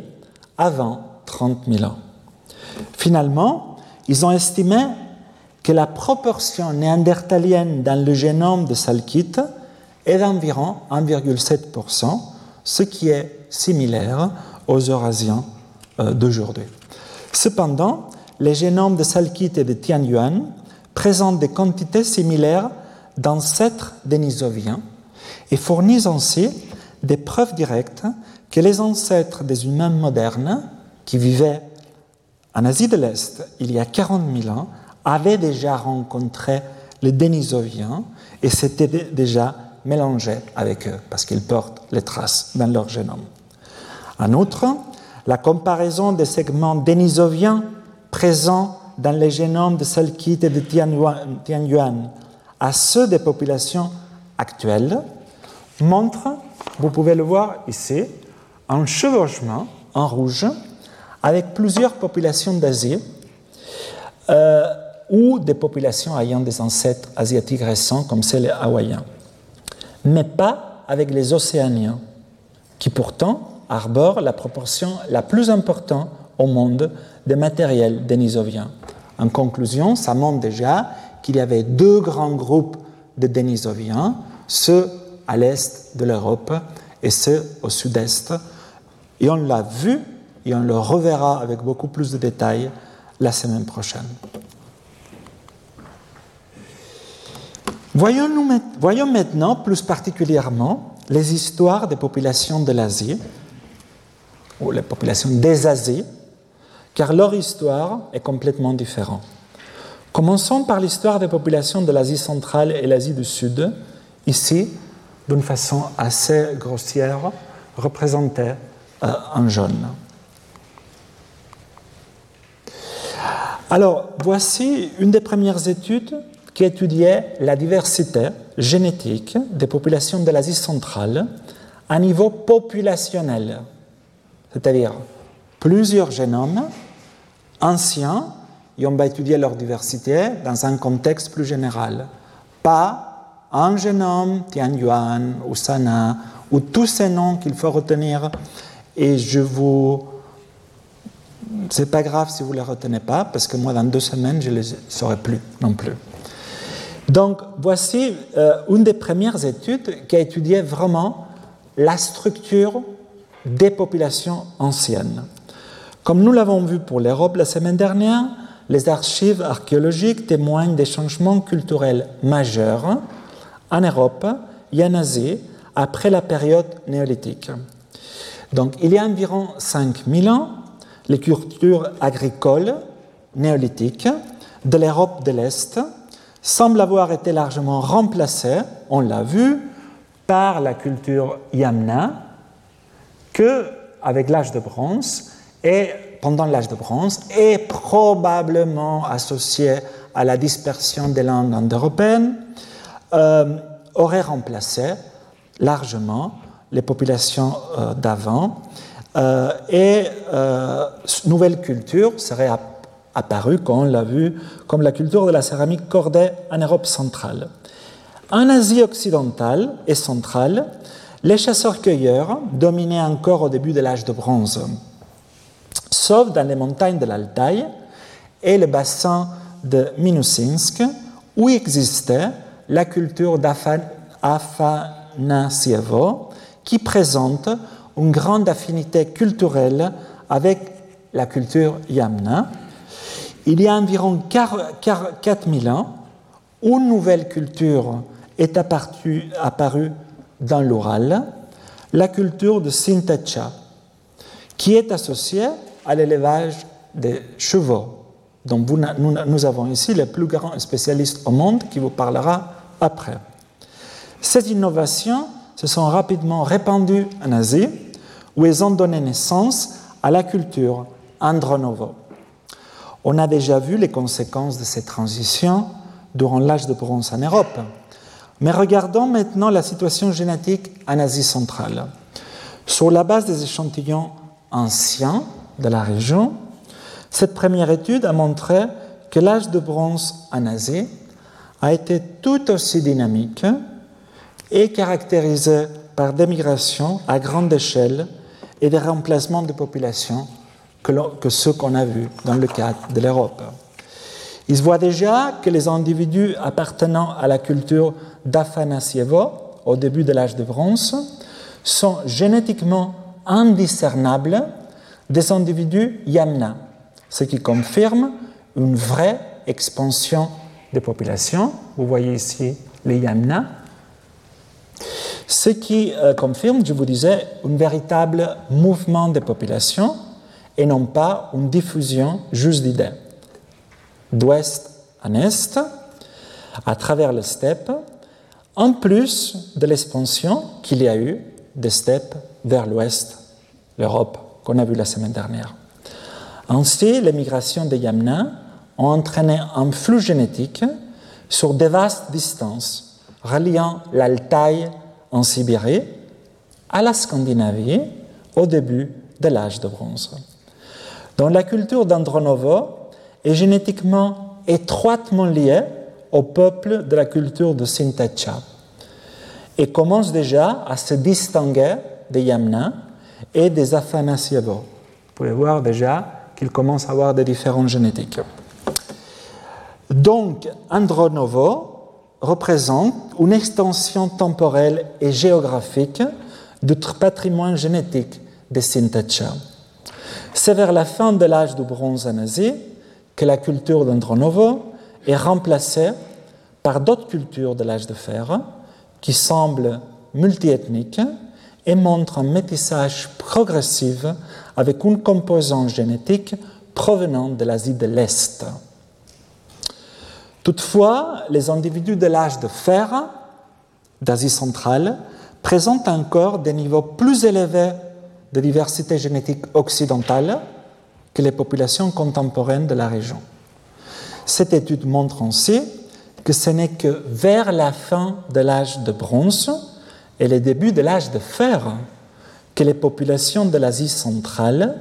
avant 30 000 ans. Finalement, ils ont estimé que la proportion néandertalienne dans le génome de Salkit est d'environ 1,7%, ce qui est similaire aux Eurasiens euh, d'aujourd'hui. Cependant, les génomes de Salkit et de Tianyuan présentent des quantités similaires d'ancêtres denisoviens et fournissent ainsi des preuves directes que les ancêtres des humains modernes qui vivaient en Asie de l'Est il y a 40 000 ans avaient déjà rencontré les Denisoviens et s'étaient déjà mélangés avec eux parce qu'ils portent les traces dans leur génome. En outre, la comparaison des segments denisoviens présents dans les génomes de Salkit et de Tianyuan à ceux des populations actuelles montre, vous pouvez le voir ici, un chevauchement en rouge avec plusieurs populations d'Asie, euh, ou des populations ayant des ancêtres asiatiques récents comme celles hawaïens. Mais pas avec les océaniens, qui pourtant arborent la proportion la plus importante au monde des matériels denisoviens. En conclusion, ça montre déjà qu'il y avait deux grands groupes de Denisoviens, ceux à l'est de l'Europe et ceux au sud-est. Et on l'a vu et on le reverra avec beaucoup plus de détails la semaine prochaine. Voyons, maintenant plus particulièrement les histoires des populations de l'Asie, ou les populations des Asies, car leur histoire est complètement différente. Commençons par l'histoire des populations de l'Asie centrale et l'Asie du Sud, ici, d'une façon assez grossière, représentée euh, en jaune. Alors, voici une des premières études qui étudiait la diversité génétique des populations de l'Asie centrale à niveau populationnel, c'est-à-dire plusieurs génomes anciens et on va étudier leur diversité dans un contexte plus général. Pas un génome, Tianyuan ou Sana, ou tous ces noms qu'il faut retenir. Et je vous. C'est pas grave si vous ne les retenez pas, parce que moi, dans deux semaines, je ne les saurai plus non plus. Donc, voici euh, une des premières études qui a étudié vraiment la structure des populations anciennes. Comme nous l'avons vu pour l'Europe la semaine dernière, les archives archéologiques témoignent des changements culturels majeurs en Europe et en Asie après la période néolithique. Donc, il y a environ 5000 ans, les cultures agricoles néolithiques de l'Europe de l'Est semblent avoir été largement remplacées, on l'a vu, par la culture yamna, que, avec l'âge de bronze, et pendant l'âge de bronze est probablement associé à la dispersion des langues indo-européennes, euh, aurait remplacé largement les populations euh, d'avant euh, et nouvelle culture serait apparue, comme on l'a vu, comme la culture de la céramique cordée en Europe centrale. En Asie occidentale et centrale, les chasseurs-cueilleurs dominaient encore au début de l'âge de bronze sauf dans les montagnes de l'Altaï et le bassin de Minusinsk, où existait la culture d'Afanasievo, qui présente une grande affinité culturelle avec la culture yamna. Il y a environ 4000 ans, une nouvelle culture est apparue, dans l'Oural, la culture de Sintacha, qui est associée à l'élevage des chevaux, dont nous, avons ici le plus grand spécialiste au monde qui vous parlera après. Ces innovations se sont rapidement répandues en Asie, où elles ont donné naissance à la culture Andronovo. On a déjà vu les conséquences de ces transitions durant l'âge de bronze en Europe. Mais regardons maintenant la situation génétique en Asie centrale. Sur la base des échantillons anciens de la région, cette première étude a montré que l'âge de bronze en Asie a été tout aussi dynamique et caractérisé par des migrations à grande échelle et des remplacements de populations que, que ceux qu'on a vus dans le cadre de l'Europe. Il se voit déjà que les individus appartenant à la culture d'Afanasievo au début de l'âge de bronze sont génétiquement indiscernables des individus yamna, ce qui confirme une vraie expansion des populations. Vous voyez ici les yamna. Ce qui euh, confirme, je vous disais, un véritable mouvement des populations et non pas une diffusion juste d'idées. D'ouest en est, à travers les steppes, en plus de l'expansion qu'il y a eu des steppes vers l'ouest, l'Europe qu'on a vu la semaine dernière. Ainsi, les migrations des Yamna ont entraîné un flux génétique sur de vastes distances, reliant l'Altaï en Sibérie à la Scandinavie au début de l'âge de bronze. Dans la culture d'Andronovo est génétiquement étroitement liés au peuple de la culture de Sintacha et commence déjà à se distinguer des Yamna et des Afanasyavo. Vous pouvez voir déjà qu'il commence à avoir des différences génétiques. Donc, Andronovo représente une extension temporelle et géographique du patrimoine génétique des Sintacha. C'est vers la fin de l'âge du bronze en Asie que la culture d'Andronovo est remplacée par d'autres cultures de l'âge de fer qui semblent multiethniques et montrent un métissage progressif avec une composante génétique provenant de l'Asie de l'Est. Toutefois, les individus de l'âge de fer d'Asie centrale présentent encore des niveaux plus élevés de diversité génétique occidentale que les populations contemporaines de la région. Cette étude montre ainsi que ce n'est que vers la fin de l'âge de bronze et le début de l'âge de fer que les populations de l'Asie centrale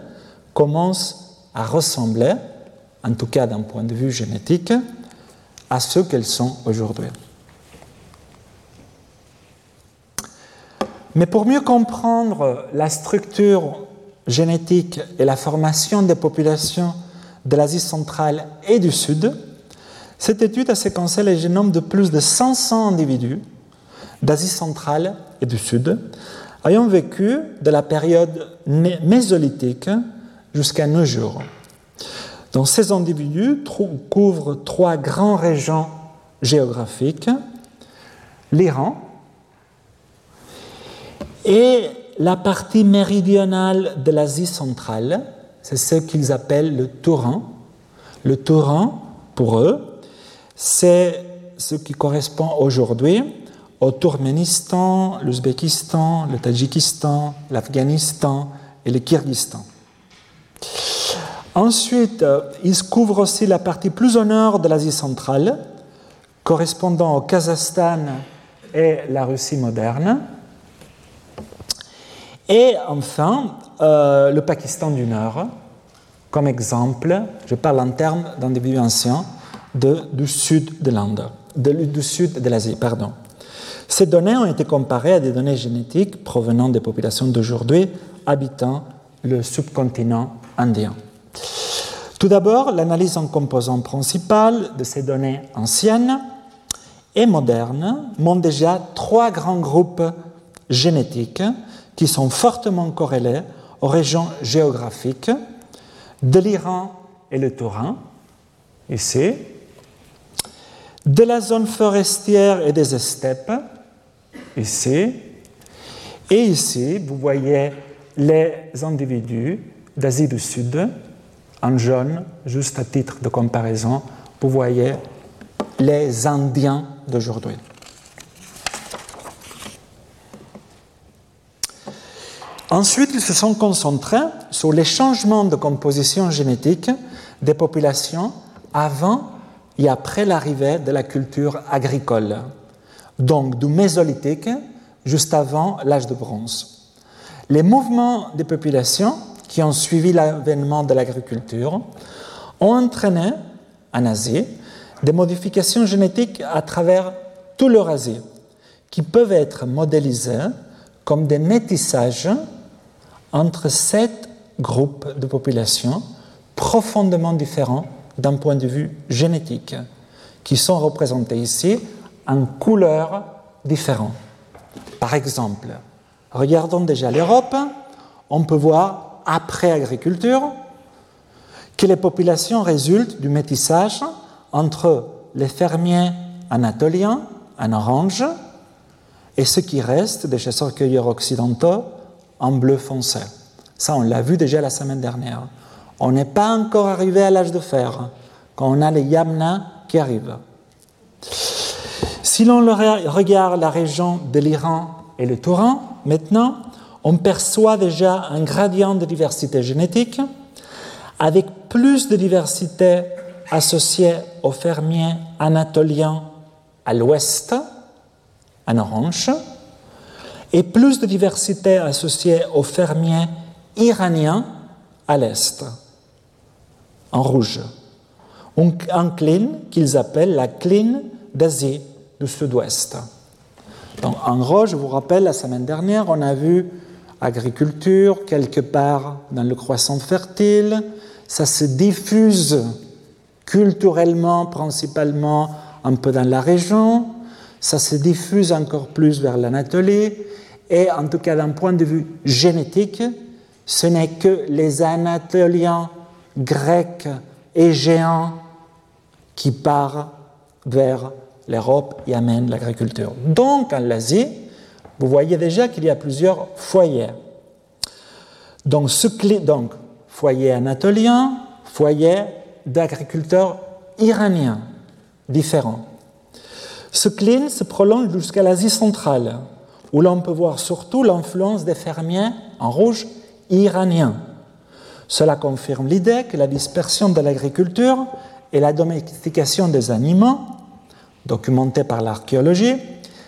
commencent à ressembler, en tout cas d'un point de vue génétique, à ce qu'elles sont aujourd'hui. Mais pour mieux comprendre la structure génétique et la formation des populations de l'Asie centrale et du Sud, cette étude a séquencé les génomes de plus de 500 individus d'Asie centrale et du Sud ayant vécu de la période mésolithique jusqu'à nos jours. Donc, ces individus couvrent trois grandes régions géographiques, l'Iran et la partie méridionale de l'Asie centrale, c'est ce qu'ils appellent le Touran. Le Touran, pour eux, c'est ce qui correspond aujourd'hui au Tourkménistan, l'Ouzbékistan, le Tadjikistan, l'Afghanistan et le Kyrgyzstan. Ensuite, euh, il couvre aussi la partie plus au nord de l'Asie centrale, correspondant au Kazakhstan et la Russie moderne. Et enfin, euh, le Pakistan du Nord, comme exemple, je parle en termes d'individus anciens, de, du sud de l'Inde, du sud de l'Asie, pardon. Ces données ont été comparées à des données génétiques provenant des populations d'aujourd'hui habitant le subcontinent indien. Tout d'abord, l'analyse en composants principal de ces données anciennes et modernes montre déjà trois grands groupes génétiques qui sont fortement corrélés aux régions géographiques de l'Iran et le Touran, ici, de la zone forestière et des steppes, ici, et ici, vous voyez les individus d'Asie du Sud, en jaune, juste à titre de comparaison, vous voyez les Indiens d'aujourd'hui. Ensuite, ils se sont concentrés sur les changements de composition génétique des populations avant et après l'arrivée de la culture agricole, donc du Mésolithique juste avant l'âge de bronze. Les mouvements des populations qui ont suivi l'avènement de l'agriculture ont entraîné en Asie des modifications génétiques à travers tout l'Eurasie qui peuvent être modélisées comme des métissages entre sept groupes de populations profondément différents d'un point de vue génétique, qui sont représentés ici en couleurs différentes. Par exemple, regardons déjà l'Europe, on peut voir après agriculture que les populations résultent du métissage entre les fermiers anatoliens en orange et ce qui reste des chasseurs-cueilleurs occidentaux en bleu foncé. Ça, on l'a vu déjà la semaine dernière. On n'est pas encore arrivé à l'âge de fer quand on a les Yamna qui arrivent. Si l'on regarde la région de l'Iran et le Touran, maintenant, on perçoit déjà un gradient de diversité génétique avec plus de diversité associée aux fermiers anatoliens à l'ouest, en orange, et plus de diversité associée aux fermiers iraniens à l'est, en rouge. un clan qu'ils appellent la clan d'Asie du Sud-Ouest. en gros, je vous rappelle, la semaine dernière, on a vu agriculture quelque part dans le croissant fertile, ça se diffuse culturellement, principalement un peu dans la région, ça se diffuse encore plus vers l'Anatolie, et en tout cas d'un point de vue génétique, ce n'est que les Anatoliens grecs et géants qui partent vers l'Europe et amènent l'agriculture. Donc en Asie, vous voyez déjà qu'il y a plusieurs foyers. Donc, foyer anatolien, foyer d'agriculteurs iraniens différents. Ce clean se prolonge jusqu'à l'Asie centrale, où l'on peut voir surtout l'influence des fermiers en rouge iraniens. Cela confirme l'idée que la dispersion de l'agriculture et la domestication des animaux, documentée par l'archéologie,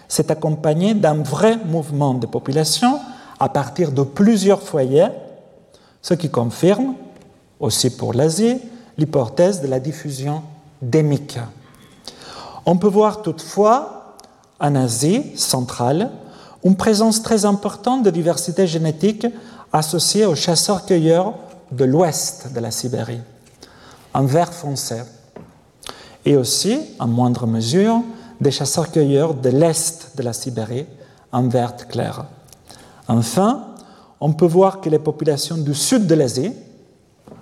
s'est accompagnée d'un vrai mouvement de population à partir de plusieurs foyers, ce qui confirme, aussi pour l'Asie, l'hypothèse de la diffusion démique. On peut voir toutefois en Asie centrale une présence très importante de diversité génétique associée aux chasseurs-cueilleurs de l'ouest de la Sibérie, en vert foncé, et aussi, en moindre mesure, des chasseurs-cueilleurs de l'est de la Sibérie, en vert clair. Enfin, on peut voir que les populations du sud de l'Asie,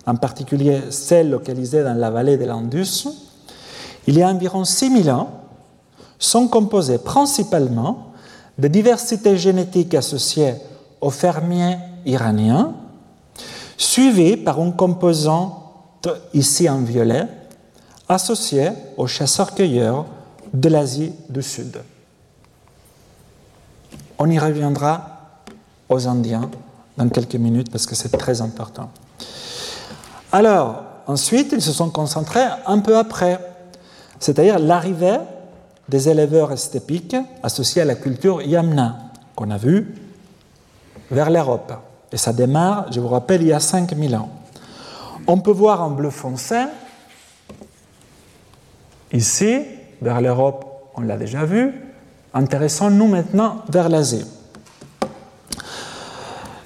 en particulier celles localisées dans la vallée de l'Indus, il y a environ 6000 ans, sont composées principalement de diversités génétiques associées aux fermiers iraniens, suivies par un composant ici en violet, associé aux chasseurs-cueilleurs de l'Asie du Sud. On y reviendra aux Indiens dans quelques minutes parce que c'est très important. Alors, ensuite, ils se sont concentrés un peu après c'est-à-dire l'arrivée des éleveurs estépiques associés à la culture yamna, qu'on a vu vers l'Europe. Et ça démarre, je vous rappelle, il y a 5000 ans. On peut voir en bleu foncé, ici, vers l'Europe, on l'a déjà vu. Intéressons-nous maintenant vers l'Asie.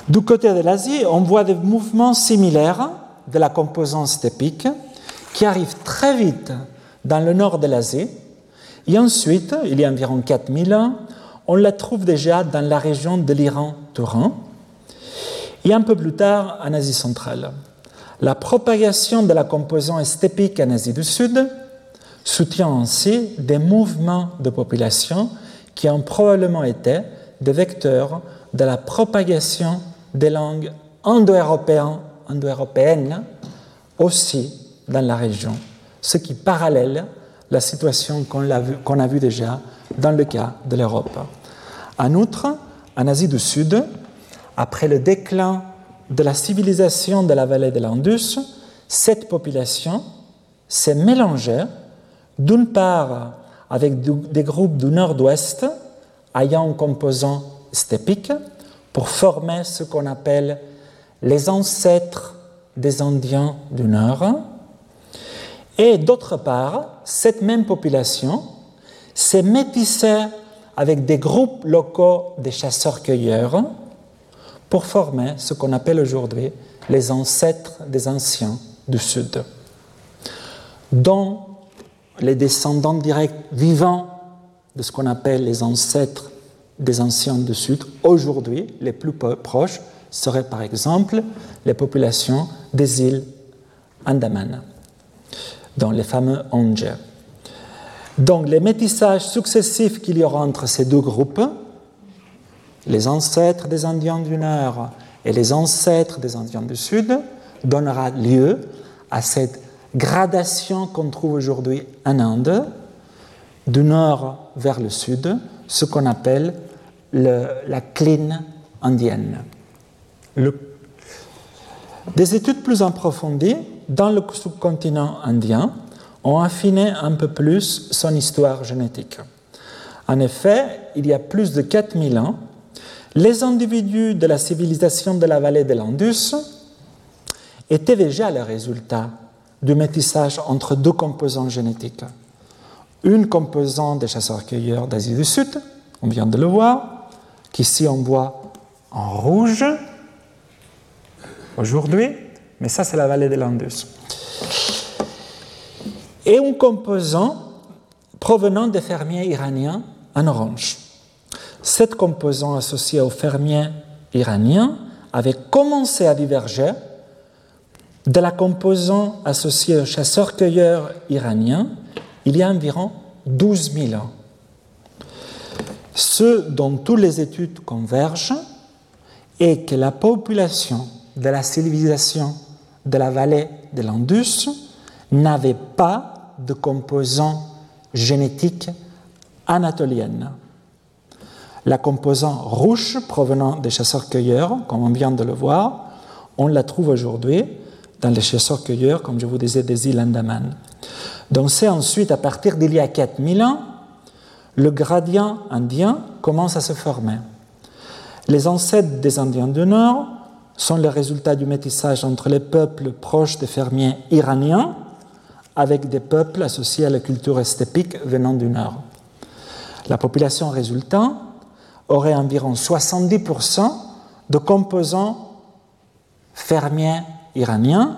Du côté de l'Asie, on voit des mouvements similaires de la composante stépique qui arrivent très vite dans le nord de l'Asie. Et ensuite, il y a environ 4000 ans, on la trouve déjà dans la région de l'Iran-Touran et un peu plus tard en Asie centrale. La propagation de la composante stépique en Asie du Sud soutient ainsi des mouvements de population qui ont probablement été des vecteurs de la propagation des langues indo-européennes aussi dans la région ce qui parallèle la situation qu'on a, a vue déjà dans le cas de l'Europe. En outre, en Asie du Sud, après le déclin de la civilisation de la vallée de l'Indus, cette population s'est mélangée d'une part avec des groupes du nord-ouest ayant un composant stépique pour former ce qu'on appelle les ancêtres des Indiens du Nord, et d'autre part, cette même population s'est métissée avec des groupes locaux de chasseurs-cueilleurs pour former ce qu'on appelle aujourd'hui les ancêtres des anciens du Sud, dont les descendants directs vivants de ce qu'on appelle les ancêtres des anciens du Sud, aujourd'hui, les plus proches seraient par exemple les populations des îles Andaman dans les fameux Onge. Donc les métissages successifs qu'il y aura entre ces deux groupes, les ancêtres des Indiens du Nord et les ancêtres des Indiens du Sud, donnera lieu à cette gradation qu'on trouve aujourd'hui en Inde, du nord vers le sud, ce qu'on appelle la cline indienne. des études plus approfondies dans le sous-continent indien ont affiné un peu plus son histoire génétique. En effet, il y a plus de 4000 ans, les individus de la civilisation de la vallée de l'Indus étaient déjà le résultat du métissage entre deux composants génétiques. Une composante des chasseurs-cueilleurs d'Asie du Sud, on vient de le voir, qu'ici on voit en rouge aujourd'hui, mais ça c'est la vallée de l'Indus. Et un composant provenant des fermiers iraniens en orange. Cette composant associée aux fermiers iraniens avait commencé à diverger de la composante associée aux chasseurs-cueilleurs iraniens il y a environ 12 000 ans. Ce dont toutes les études convergent est que la population de la civilisation de la vallée de l'Indus n'avait pas de composants génétiques anatoliennes. La composante rouge provenant des chasseurs-cueilleurs, comme on vient de le voir, on la trouve aujourd'hui dans les chasseurs-cueilleurs, comme je vous disais, des îles Andaman. Donc c'est ensuite, à partir d'il y a 4000 ans, le gradient indien commence à se former. Les ancêtres des Indiens du Nord sont le résultat du métissage entre les peuples proches des fermiers iraniens avec des peuples associés à la culture estépique venant du Nord. La population résultante aurait environ 70% de composants fermiers iraniens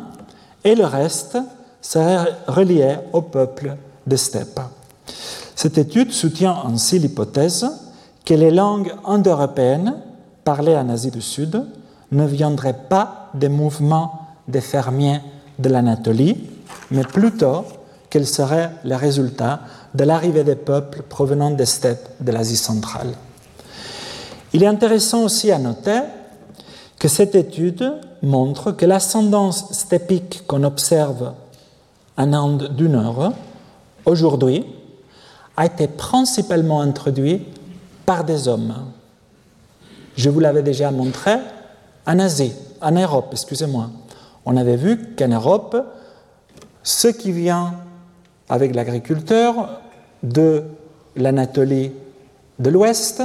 et le reste serait relié au peuple de steppe. Cette étude soutient ainsi l'hypothèse que les langues indo-européennes parlées en Asie du Sud ne viendraient pas des mouvements des fermiers de l'Anatolie, mais plutôt qu'elles seraient le résultat de l'arrivée des peuples provenant des steppes de l'Asie centrale. Il est intéressant aussi à noter que cette étude montre que l'ascendance steppique qu'on observe en Inde du Nord aujourd'hui a été principalement introduite par des hommes. Je vous l'avais déjà montré en Asie, en Europe, excusez-moi. On avait vu qu'en Europe, ce qui vient avec l'agriculteur de l'Anatolie de l'Ouest,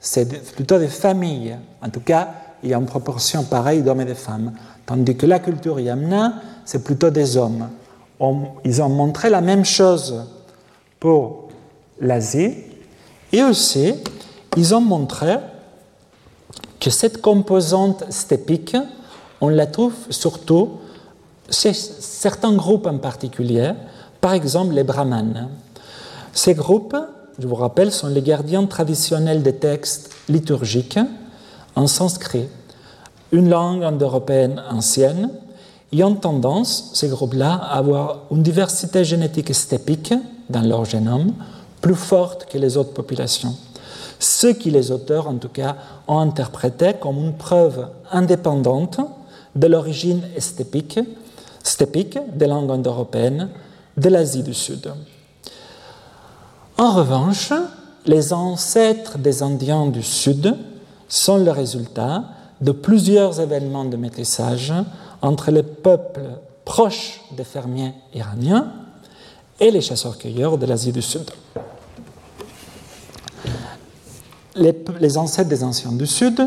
c'est plutôt des familles. En tout cas, il y a une proportion pareille d'hommes et de femmes. Tandis que la culture yamna, c'est plutôt des hommes. ils ont montré la même chose pour l'Asie. Et aussi, ils ont montré que cette composante steppique, on la trouve surtout chez certains groupes en particulier, par exemple les brahmanes. Ces groupes, je vous rappelle, sont les gardiens traditionnels des textes liturgiques en sanskrit, une langue indo-européenne ancienne, ont tendance, ces groupes-là, à avoir une diversité génétique steppique dans leur génome plus forte que les autres populations ce qui les auteurs, en tout cas, ont interprété comme une preuve indépendante de l'origine stépique, des langues indo-européennes de l'Asie du Sud. En revanche, les ancêtres des Indiens du Sud sont le résultat de plusieurs événements de métissage entre les peuples proches des fermiers iraniens et les chasseurs-cueilleurs de l'Asie du Sud les, ancêtres des anciens du Sud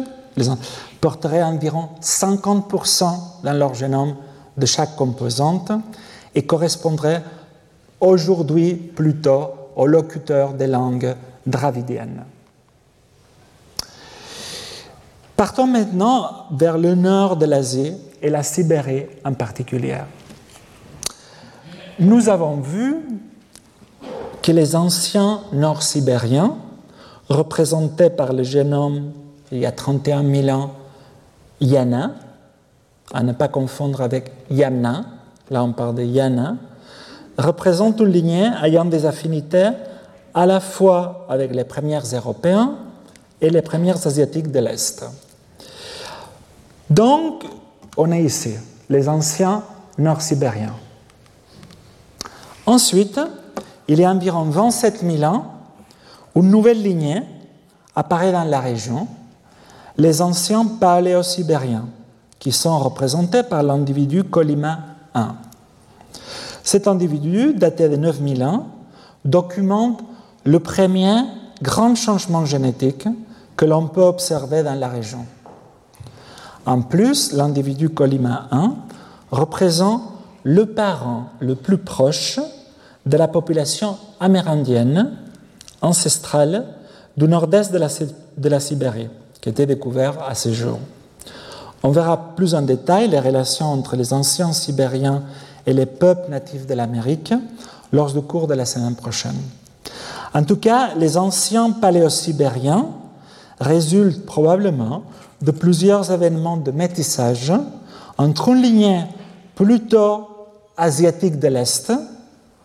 porteraient environ 50% dans leur génome de chaque composante et correspondraient aujourd'hui plutôt aux locuteurs des langues dravidiennes. Partons maintenant vers le nord de l'Asie et la Sibérie en particulier. Nous avons vu que les anciens nord-sibériens représenté par le jeune homme il y a 31 000 ans, Yana, à ne pas confondre avec Yamna, là on parle de Yana, représente une lignée ayant des affinités à la fois avec les premiers Européens et les premiers Asiatiques de l'Est. Donc, on est ici, les anciens nord-sibériens. Ensuite, il y a environ 27 000 ans, une nouvelle lignée apparaît dans la région, les anciens paléosibériens, qui sont représentés par l'individu Colima I. Cet individu, daté de 9000 ans, documente le premier grand changement génétique que l'on peut observer dans la région. En plus, l'individu Colima I représente le parent le plus proche de la population amérindienne ancestrale du nord-est de la, Sibérie, qui était découvert à ce jour. On verra plus en détail les relations entre les anciens sibériens et les peuples natifs de l'Amérique lors du cours de la semaine prochaine. En tout cas, les anciens paléosibériens résultent probablement de plusieurs événements de métissage entre une lignée plutôt asiatique de l'Est,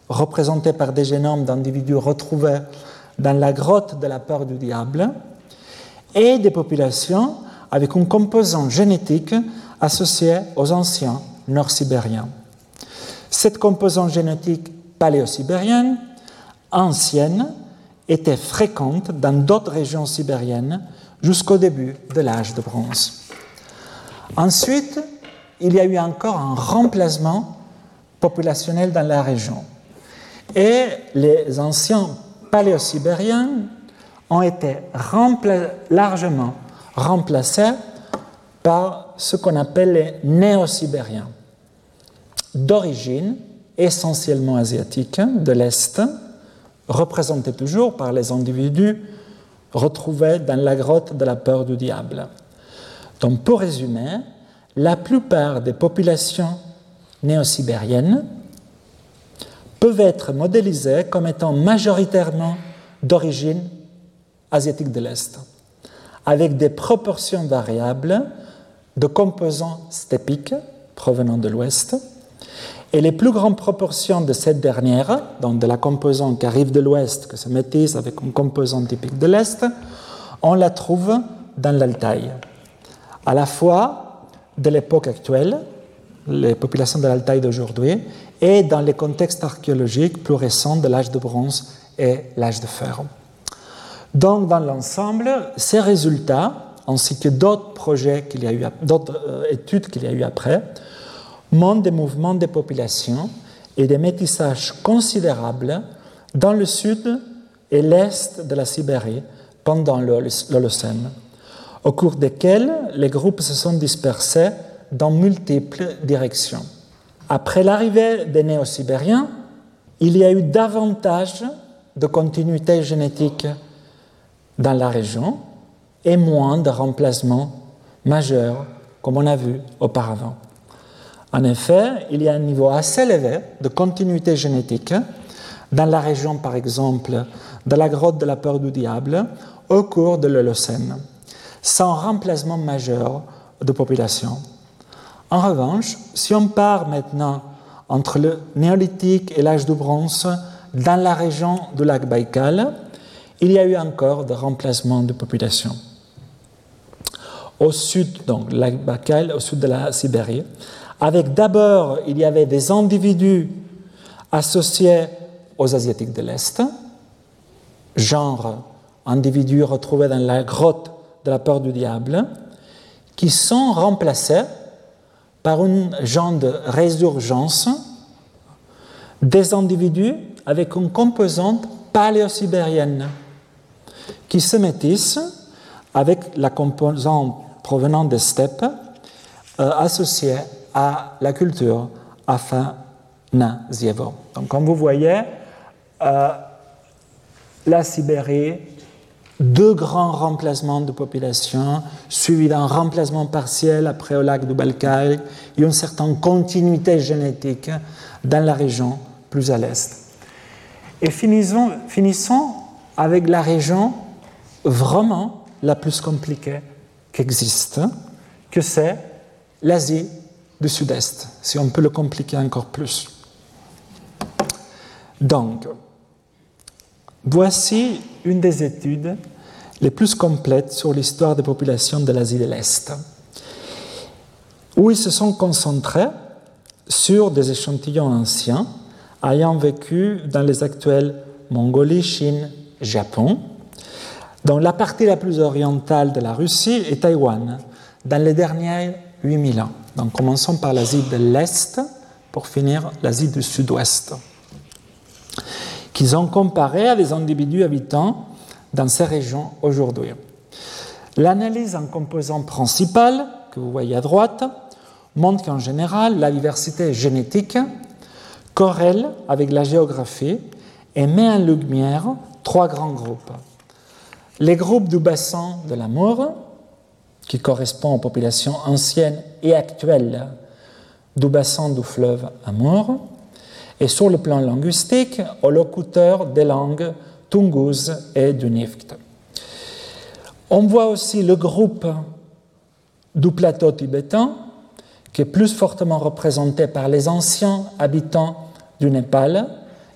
représentée par des génomes d'individus retrouvés dans la grotte de la peur du diable, et des populations avec une composante génétique associée aux anciens nord-sibériens. Cette composante génétique paléo-sibérienne, ancienne, était fréquente dans d'autres régions sibériennes jusqu'au début de l'âge de bronze. Ensuite, il y a eu encore un remplacement populationnel dans la région. Et les anciens paléo-sibériens ont été largement remplacés par ce qu'on appelle les néo-sibériens, d'origine essentiellement asiatique de l'Est, représentés toujours par les individus retrouvés dans la grotte de la peur du diable. Donc, pour résumer, la plupart des populations néo-sibériennes peuvent être modélisées comme étant majoritairement d'origine asiatique de l'Est, avec des proportions variables de composants stépiques provenant de l'Ouest, et les plus grandes proportions de cette dernière, donc de la composante qui arrive de l'Ouest, que se métisse avec une composante typique de l'Est, on la trouve dans l'Altaï, à la fois de l'époque actuelle, les populations de l'Altaï d'aujourd'hui, et dans les contextes archéologiques plus récents de l'âge de bronze et l'âge de fer. Donc, dans l'ensemble, ces résultats, ainsi que d'autres projets qu'il y a eu, d'autres euh, études qu'il y a eu après, montrent des mouvements de population et des métissages considérables dans le sud et l'est de la Sibérie pendant l'Holocène, au cours desquels les groupes se sont dispersés dans multiples directions. Après l'arrivée des néo-sibériens, il y a eu davantage de continuité génétique dans la région et moins de remplacements majeurs, comme on a vu auparavant. En effet, il y a un niveau assez élevé de continuité génétique dans la région, par exemple, de la grotte de la peur du diable au cours de l'Holocène, sans remplacement majeur de population. En revanche, si on part maintenant entre le néolithique et l'âge du bronze dans la région du lac Baïkal, il y a eu encore des remplacements de population. Au sud, donc, lac Baïkal, au sud de la Sibérie, avec d'abord, il y avait des individus associés aux Asiatiques de l'Est, genre individus retrouvés dans la grotte de la peur du diable, qui sont remplacés par une genre de résurgence des individus avec une composante paléosibérienne qui se métissent avec la composante provenant des steppes euh, associée à la culture Afanasievo. Donc, comme vous voyez, euh, la Sibérie deux grands remplacements de population, suivis d'un remplacement partiel après au lac du Balkai, et une certaine continuité génétique dans la région plus à l'est. Et finissons, finissons avec la région vraiment la plus compliquée qui existe, que c'est l'Asie du Sud-Est, si on peut le compliquer encore plus. Donc, voici une des études les plus complètes sur l'histoire des populations de l'Asie de l'Est, où ils se sont concentrés sur des échantillons anciens ayant vécu dans les actuelles Mongolie, Chine, Japon, dans la partie la plus orientale de la Russie et Taïwan, dans les derniers 8000 ans. Donc commençons par l'Asie de l'Est pour finir l'Asie du Sud-Ouest, qu'ils ont comparé à des individus habitants dans ces régions aujourd'hui. L'analyse en composants principal, que vous voyez à droite, montrent qu'en général, la diversité génétique corrèle avec la géographie et met en lumière trois grands groupes. Les groupes du bassin de l'amour, qui correspond aux populations anciennes et actuelles du bassin du fleuve Amour, et sur le plan linguistique, aux locuteurs des langues Tungus et du Nift. On voit aussi le groupe du plateau tibétain, qui est plus fortement représenté par les anciens habitants du Népal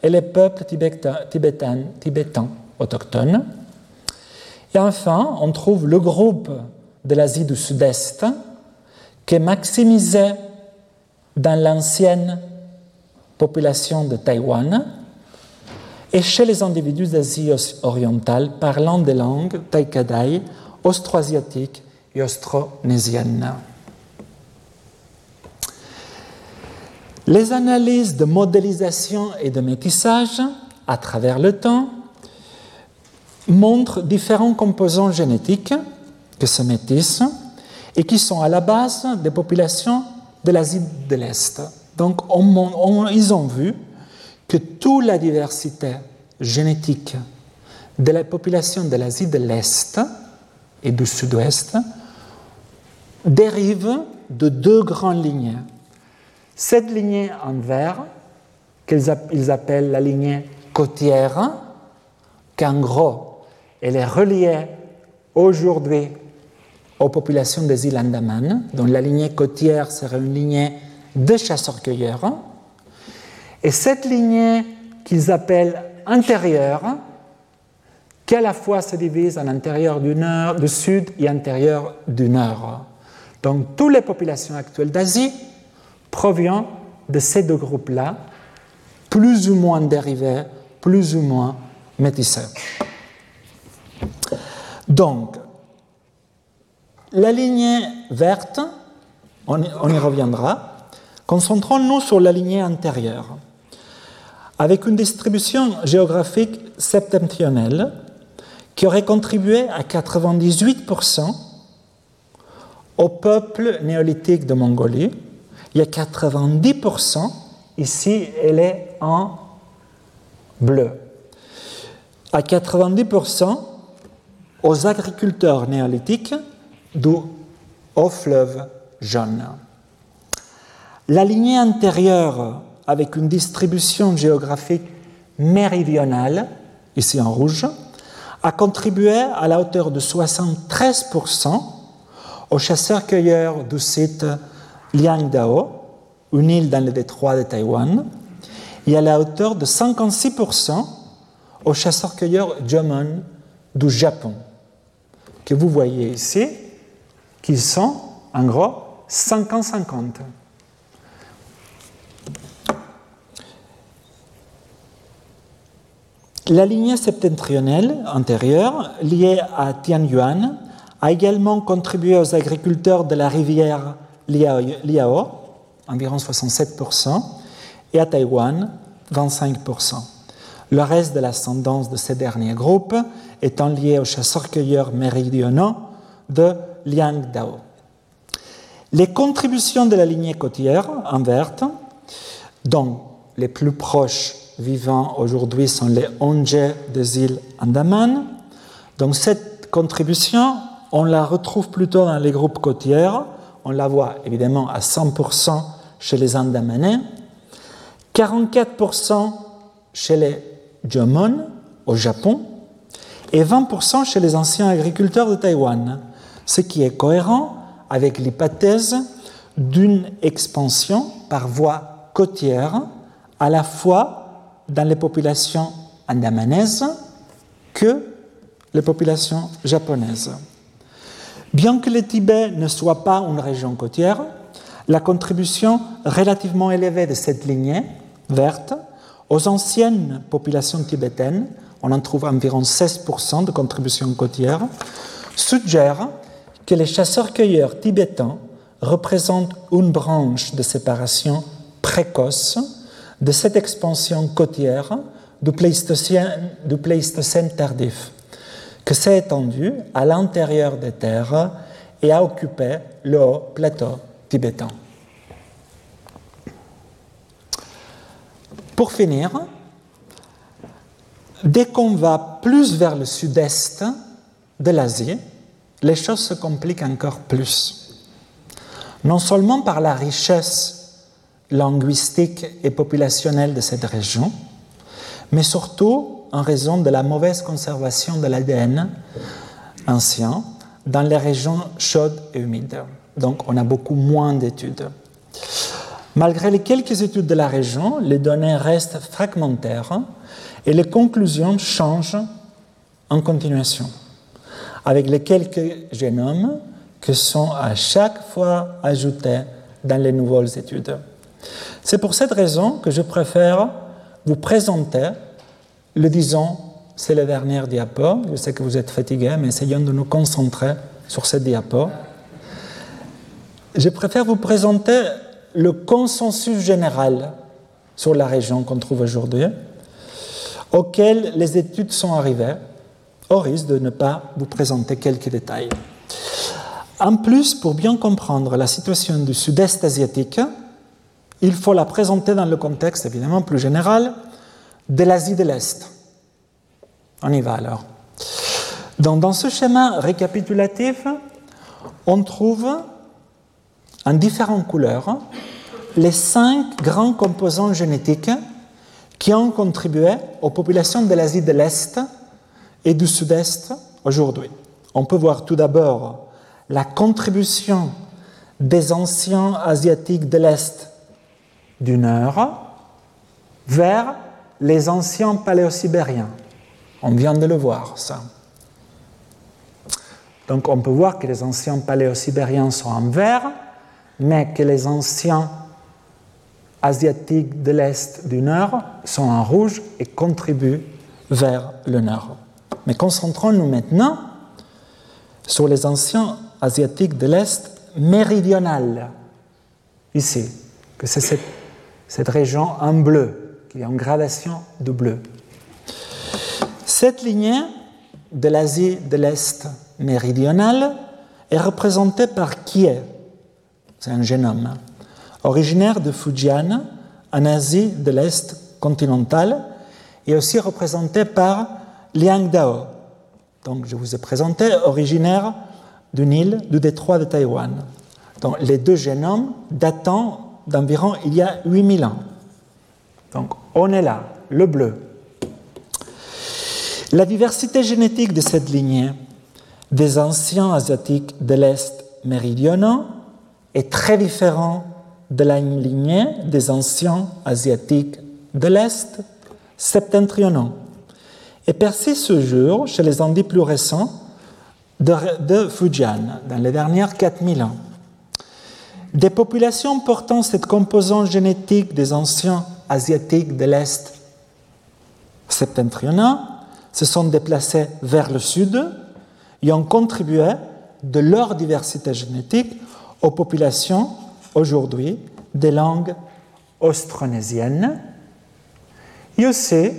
et les peuples tibétains autochtones. Et enfin, on trouve le groupe de l'Asie du Sud-Est qui maximisé dans l'ancienne population de Taïwan et chez les individus d'Asie orientale parlant des langues taïkadai, austroasiatiques et austronésiennes. Les analyses de modélisation et de métissage à travers le temps montrent différents composants génétiques que se métissent et qui sont à la base des populations de l'Asie de l'Est. Donc, ils ont vu que toute la diversité génétique de la population de l'Asie de l'Est et du Sud-Ouest dérive de deux grandes lignées. Cette lignée en vert, qu'ils appellent la lignée côtière, qu'en gros, elle est reliée aujourd'hui aux populations des îles Andaman, dont la lignée côtière serait une lignée de chasseurs-cueilleurs. Et cette lignée qu'ils appellent intérieure, qui à la fois se divise en intérieur du, nord, du sud et intérieur du nord. Donc toutes les populations actuelles d'Asie proviennent de ces deux groupes-là, plus ou moins dérivés, plus ou moins métissés. Donc, la lignée verte, on y reviendra, concentrons-nous sur la lignée antérieure. Avec une distribution géographique septentrionale qui aurait contribué à 98% au peuple néolithique de Mongolie, il y a 90%, ici elle est en bleu, à 90% aux agriculteurs néolithiques du haut fleuve jaune. La lignée antérieure, avec une distribution géographique méridionale, ici en rouge, a contribué à la hauteur de 73% aux chasseurs-cueilleurs du site Liangdao, une île dans le détroit de Taïwan, et à la hauteur de 56% aux chasseurs-cueilleurs Jomon du Japon, que vous voyez ici, qui sont en gros 50-50. La lignée septentrionale antérieure, liée à Tianyuan, a également contribué aux agriculteurs de la rivière Liao, environ 67%, et à Taïwan, 25%. Le reste de l'ascendance de ces derniers groupes étant lié aux chasseurs-cueilleurs méridionaux de Liangdao. Les contributions de la lignée côtière en verte, dont les plus proches vivants aujourd'hui sont les Onje des îles Andaman. Donc cette contribution, on la retrouve plutôt dans les groupes côtières. On la voit évidemment à 100% chez les Andamanais, 44% chez les Jomon au Japon et 20% chez les anciens agriculteurs de Taïwan, ce qui est cohérent avec l'hypothèse d'une expansion par voie côtière à la fois dans les populations andamanaises que les populations japonaises. Bien que le Tibet ne soit pas une région côtière, la contribution relativement élevée de cette lignée verte aux anciennes populations tibétaines, on en trouve environ 16% de contribution côtière, suggère que les chasseurs-cueilleurs tibétains représentent une branche de séparation précoce de cette expansion côtière du Pléistocène, tardif, que s'est étendue à l'intérieur des terres et a occupé le haut plateau tibétain. Pour finir, dès qu'on va plus vers le sud-est de l'Asie, les choses se compliquent encore plus. Non seulement par la richesse linguistique et populationnelle de cette région, mais surtout en raison de la mauvaise conservation de l'ADN ancien dans les régions chaudes et humides. Donc on a beaucoup moins d'études. Malgré les quelques études de la région, les données restent fragmentaires et les conclusions changent en continuation, avec les quelques génomes qui sont à chaque fois ajoutés dans les nouvelles études. C'est pour cette raison que je préfère vous présenter le disons, c'est le dernier diapo. Je sais que vous êtes fatigué, mais essayons de nous concentrer sur cette diapo. Je préfère vous présenter le consensus général sur la région qu'on trouve aujourd'hui, auquel les études sont arrivées, au risque de ne pas vous présenter quelques détails. En plus, pour bien comprendre la situation du sud-est asiatique, il faut la présenter dans le contexte évidemment plus général de l'Asie de l'Est. On y va alors. Dans ce schéma récapitulatif, on trouve en différentes couleurs les cinq grands composants génétiques qui ont contribué aux populations de l'Asie de l'Est et du Sud-Est aujourd'hui. On peut voir tout d'abord la contribution des anciens asiatiques de l'Est du Nord vers les anciens paléosibériens. On vient de le voir, ça. Donc on peut voir que les anciens paléosibériens sont en vert, mais que les anciens asiatiques de l'Est du Nord sont en rouge et contribuent vers le Nord. Mais concentrons-nous maintenant sur les anciens asiatiques de l'Est méridional, ici, que c'est cette, région en bleu, qui est en gradation de bleu. Cette lignée de l'Asie de l'Est méridionale est représentée par Kie, c'est un génome, originaire de Fujian, en Asie de l'Est continentale, et aussi représenté par Liang Dao. Donc, je vous ai présenté, originaire d'une île du détroit de Taïwan. Donc, les deux génomes datant d'environ il y a 8000 ans. Donc, on est là, le bleu. La diversité génétique de cette lignée des anciens asiatiques de l'Est méridionaux est très différente de la lignée des anciens asiatiques de l'Est septentrionaux et persiste ce jour chez les Andis plus récents de, Fujian dans les dernières 4000 ans. Des populations portant cette composante génétique des anciens asiatiques de l'Est septentrional se sont déplacées vers le sud et ont contribué de leur diversité génétique aux populations aujourd'hui des langues austronésiennes et aussi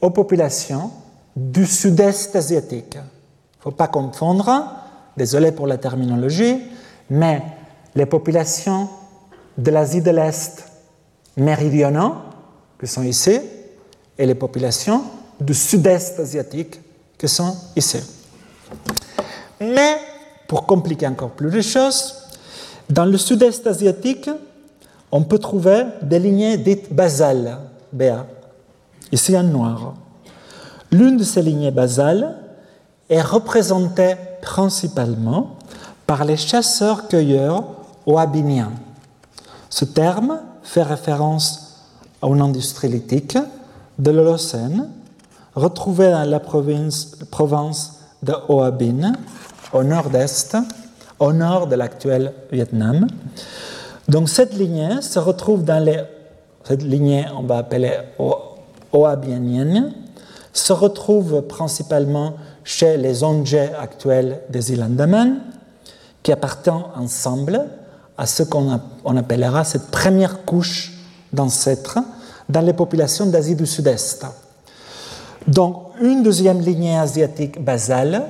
aux populations du sud-est asiatique. Il ne faut pas confondre, désolé pour la terminologie, mais les populations de l'Asie de l'Est méridionaux, qui sont ici, et les populations du sud-est asiatique, qui sont ici. Mais, pour compliquer encore plus les choses, dans le sud-est asiatique, on peut trouver des lignées dites basales, BA, ici en noir. L'une de ces lignées basales est représentée principalement par les chasseurs-cueilleurs oabiniens. Ce terme fait référence à une industrie lithique de l'Holocène, retrouvée dans la province, de Oabin, au nord-est, au nord de l'actuel Vietnam. Donc cette lignée se retrouve dans les... Cette lignée, on va appeler Oabinienne, se retrouve principalement chez les Onjé actuels des îles Andaman, qui appartiennent ensemble à ce qu'on appellera cette première couche d'ancêtres dans les populations d'Asie du Sud-Est. Donc, une deuxième lignée asiatique basale,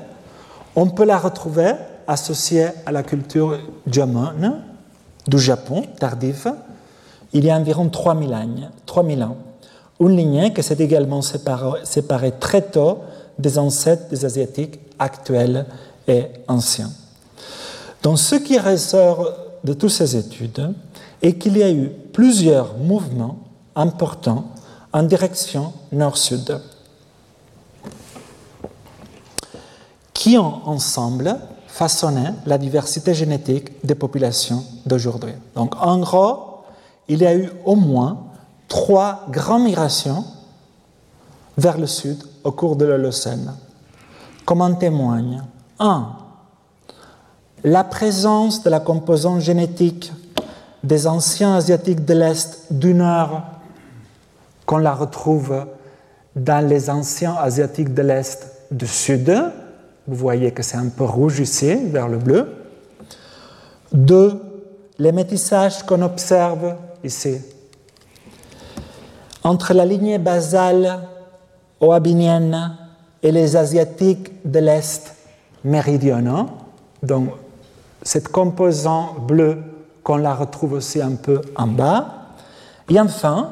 on peut la retrouver associée à la culture Jomon du Japon, tardif, il y a environ 3000 ans, 3000 ans une lignée qui s'est également séparée, très tôt des ancêtres des Asiatiques actuels et anciens. Donc ce qui ressort de toutes ces études est qu'il y a eu plusieurs mouvements importants en direction nord-sud, qui ont ensemble façonné la diversité génétique des populations d'aujourd'hui. Donc en gros, il y a eu au moins trois grandes migrations vers le sud au cours de l'Holocène, comme en témoigne 1. La présence de la composante génétique des anciens asiatiques de l'Est du Nord qu'on la retrouve dans les anciens asiatiques de l'Est du Sud. Vous voyez que c'est un peu rouge ici, vers le bleu. Deux, les métissages qu'on observe ici entre la lignée basale oabinienne et les asiatiques de l'Est méridionaux. Donc, cette composante bleue qu'on la retrouve aussi un peu en bas. Et enfin,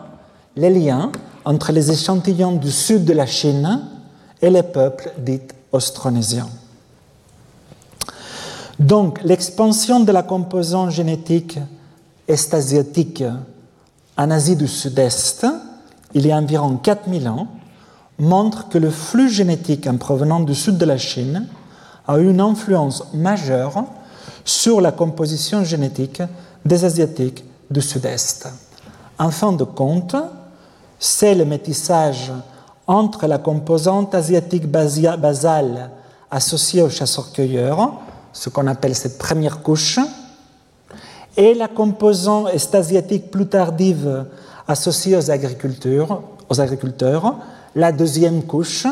les liens entre les échantillons du sud de la Chine et les peuples dits austronésiens. Donc, l'expansion de la composante génétique est-asiatique en Asie du Sud-Est, il y a environ 4000 ans, montre que le flux génétique en provenant du sud de la Chine a eu une influence majeure sur la composition génétique des Asiatiques du Sud-Est. En fin de compte, c'est le métissage entre la composante asiatique basale associée aux chasseurs-cueilleurs, ce qu'on appelle cette première couche, et la composante est-asiatique plus tardive associée aux agriculteurs, aux agriculteurs, la deuxième couche,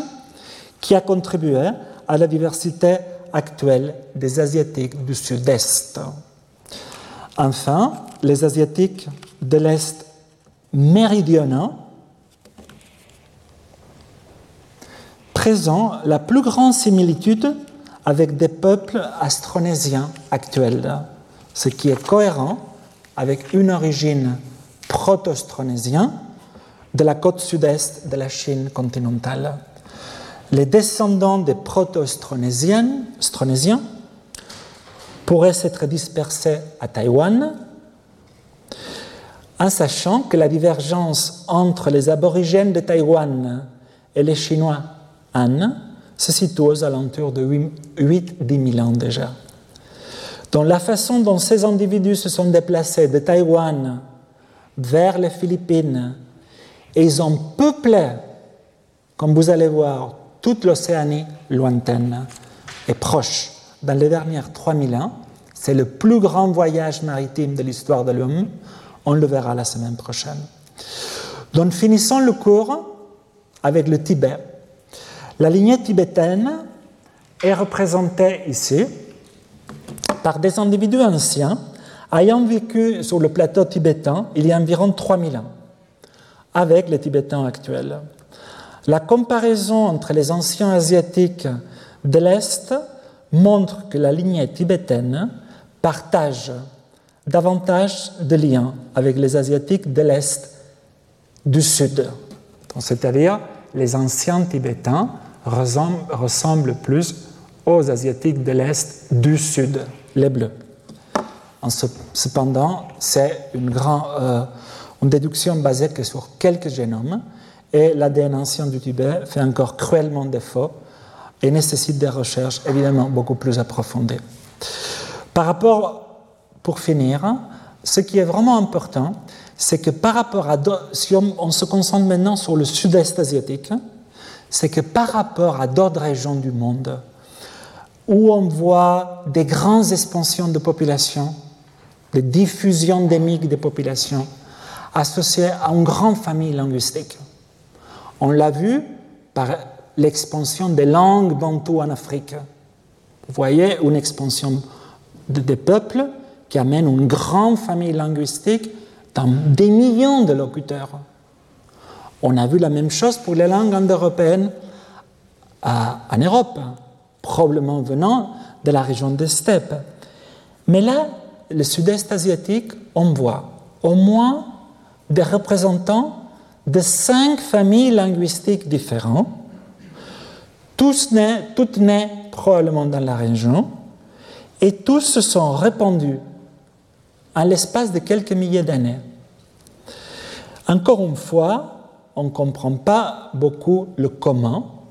qui a contribué à la diversité actuelle des Asiatiques du Sud-Est. Enfin, les Asiatiques de l'Est méridionaux présentent la plus grande similitude avec des peuples astronésiens actuels, ce qui est cohérent avec une origine proto-austronésienne de la côte sud-est de la Chine continentale. Les descendants des proto-austronésiens pourraient s'être dispersés à Taïwan, en sachant que la divergence entre les aborigènes de Taïwan et les Chinois Han se situe aux alentours de 8-10 000 ans déjà. Donc la façon dont ces individus se sont déplacés de Taïwan vers les Philippines ils ont peuplé, comme vous allez voir, toute l'Océanie lointaine et proche. Dans les dernières 3000 ans, c'est le plus grand voyage maritime de l'histoire de l'homme. On le verra la semaine prochaine. Donc finissons le cours avec le Tibet. La lignée tibétaine est représentée ici par des individus anciens ayant vécu sur le plateau tibétain il y a environ 3000 ans avec les Tibétains actuels. La comparaison entre les anciens asiatiques de l'Est montre que la lignée tibétaine partage davantage de liens avec les asiatiques de l'Est du Sud. C'est-à-dire les anciens Tibétains ressemblent, plus aux asiatiques de l'Est du Sud, les bleus. Cependant, c'est une. Euh, une déduction basée que sur quelques génomes, et l'ADN ancien du Tibet fait encore cruellement défaut et nécessite des recherches évidemment beaucoup plus approfondies. Par rapport, pour finir, ce qui est vraiment important, c'est que par rapport à, si on, se concentre maintenant sur le sud-est asiatique, c'est que par rapport à d'autres régions du monde où on voit des grandes expansions de population, des diffusions endémiques des populations, associé à une grande famille linguistique. On l'a vu par l'expansion des langues bantoues en Afrique. Vous voyez une expansion des peuples qui amène une grande famille linguistique dans des millions de locuteurs. On a vu la même chose pour les langues indo-européennes en Europe, probablement venant de la région des steppes. Mais là, le sud-est asiatique, on voit au moins des représentants de cinq familles linguistiques différentes, tous nés, toutes nées probablement dans la région, et tous se sont répandus à l'espace de quelques milliers d'années. Encore une fois, on ne comprend pas beaucoup le comment.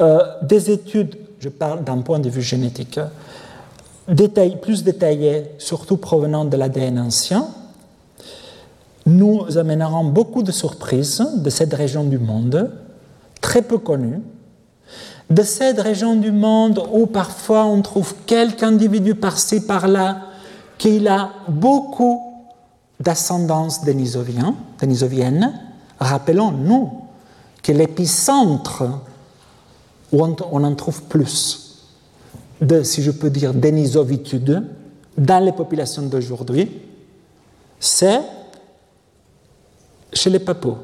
Euh, des études, je parle d'un point de vue génétique, plus détaillées, surtout provenant de l'ADN ancien, nous amèneront beaucoup de surprises de cette région du monde, très peu connue, de cette région du monde où parfois on trouve quelques individus par-ci, par-là, qui a beaucoup d'ascendance dénisovienne. Rappelons-nous que l'épicentre où on en trouve plus de, si je peux dire, dénisovitude dans les populations d'aujourd'hui, c'est chez les Papous,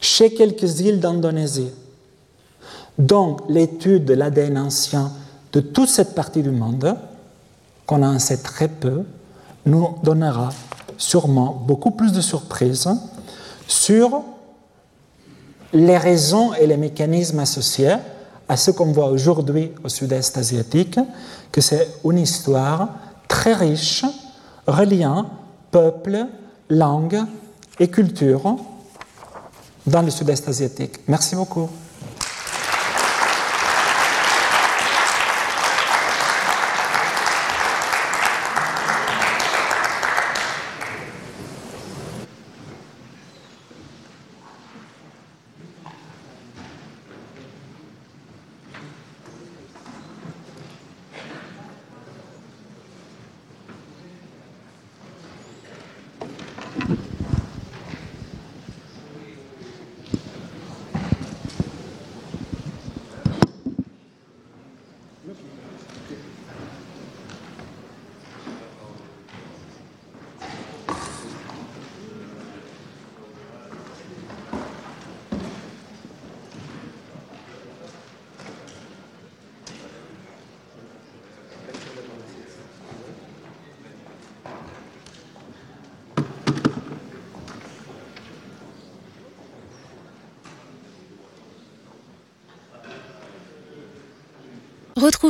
chez quelques îles d'Indonésie. Donc, l'étude de l'ADN ancien de toute cette partie du monde, qu'on en sait très peu, nous donnera sûrement beaucoup plus de surprises sur les raisons et les mécanismes associés à ce qu'on voit aujourd'hui au sud-est asiatique, que c'est une histoire très riche reliant peuple, langue et culture dans le sud-est asiatique. Merci beaucoup.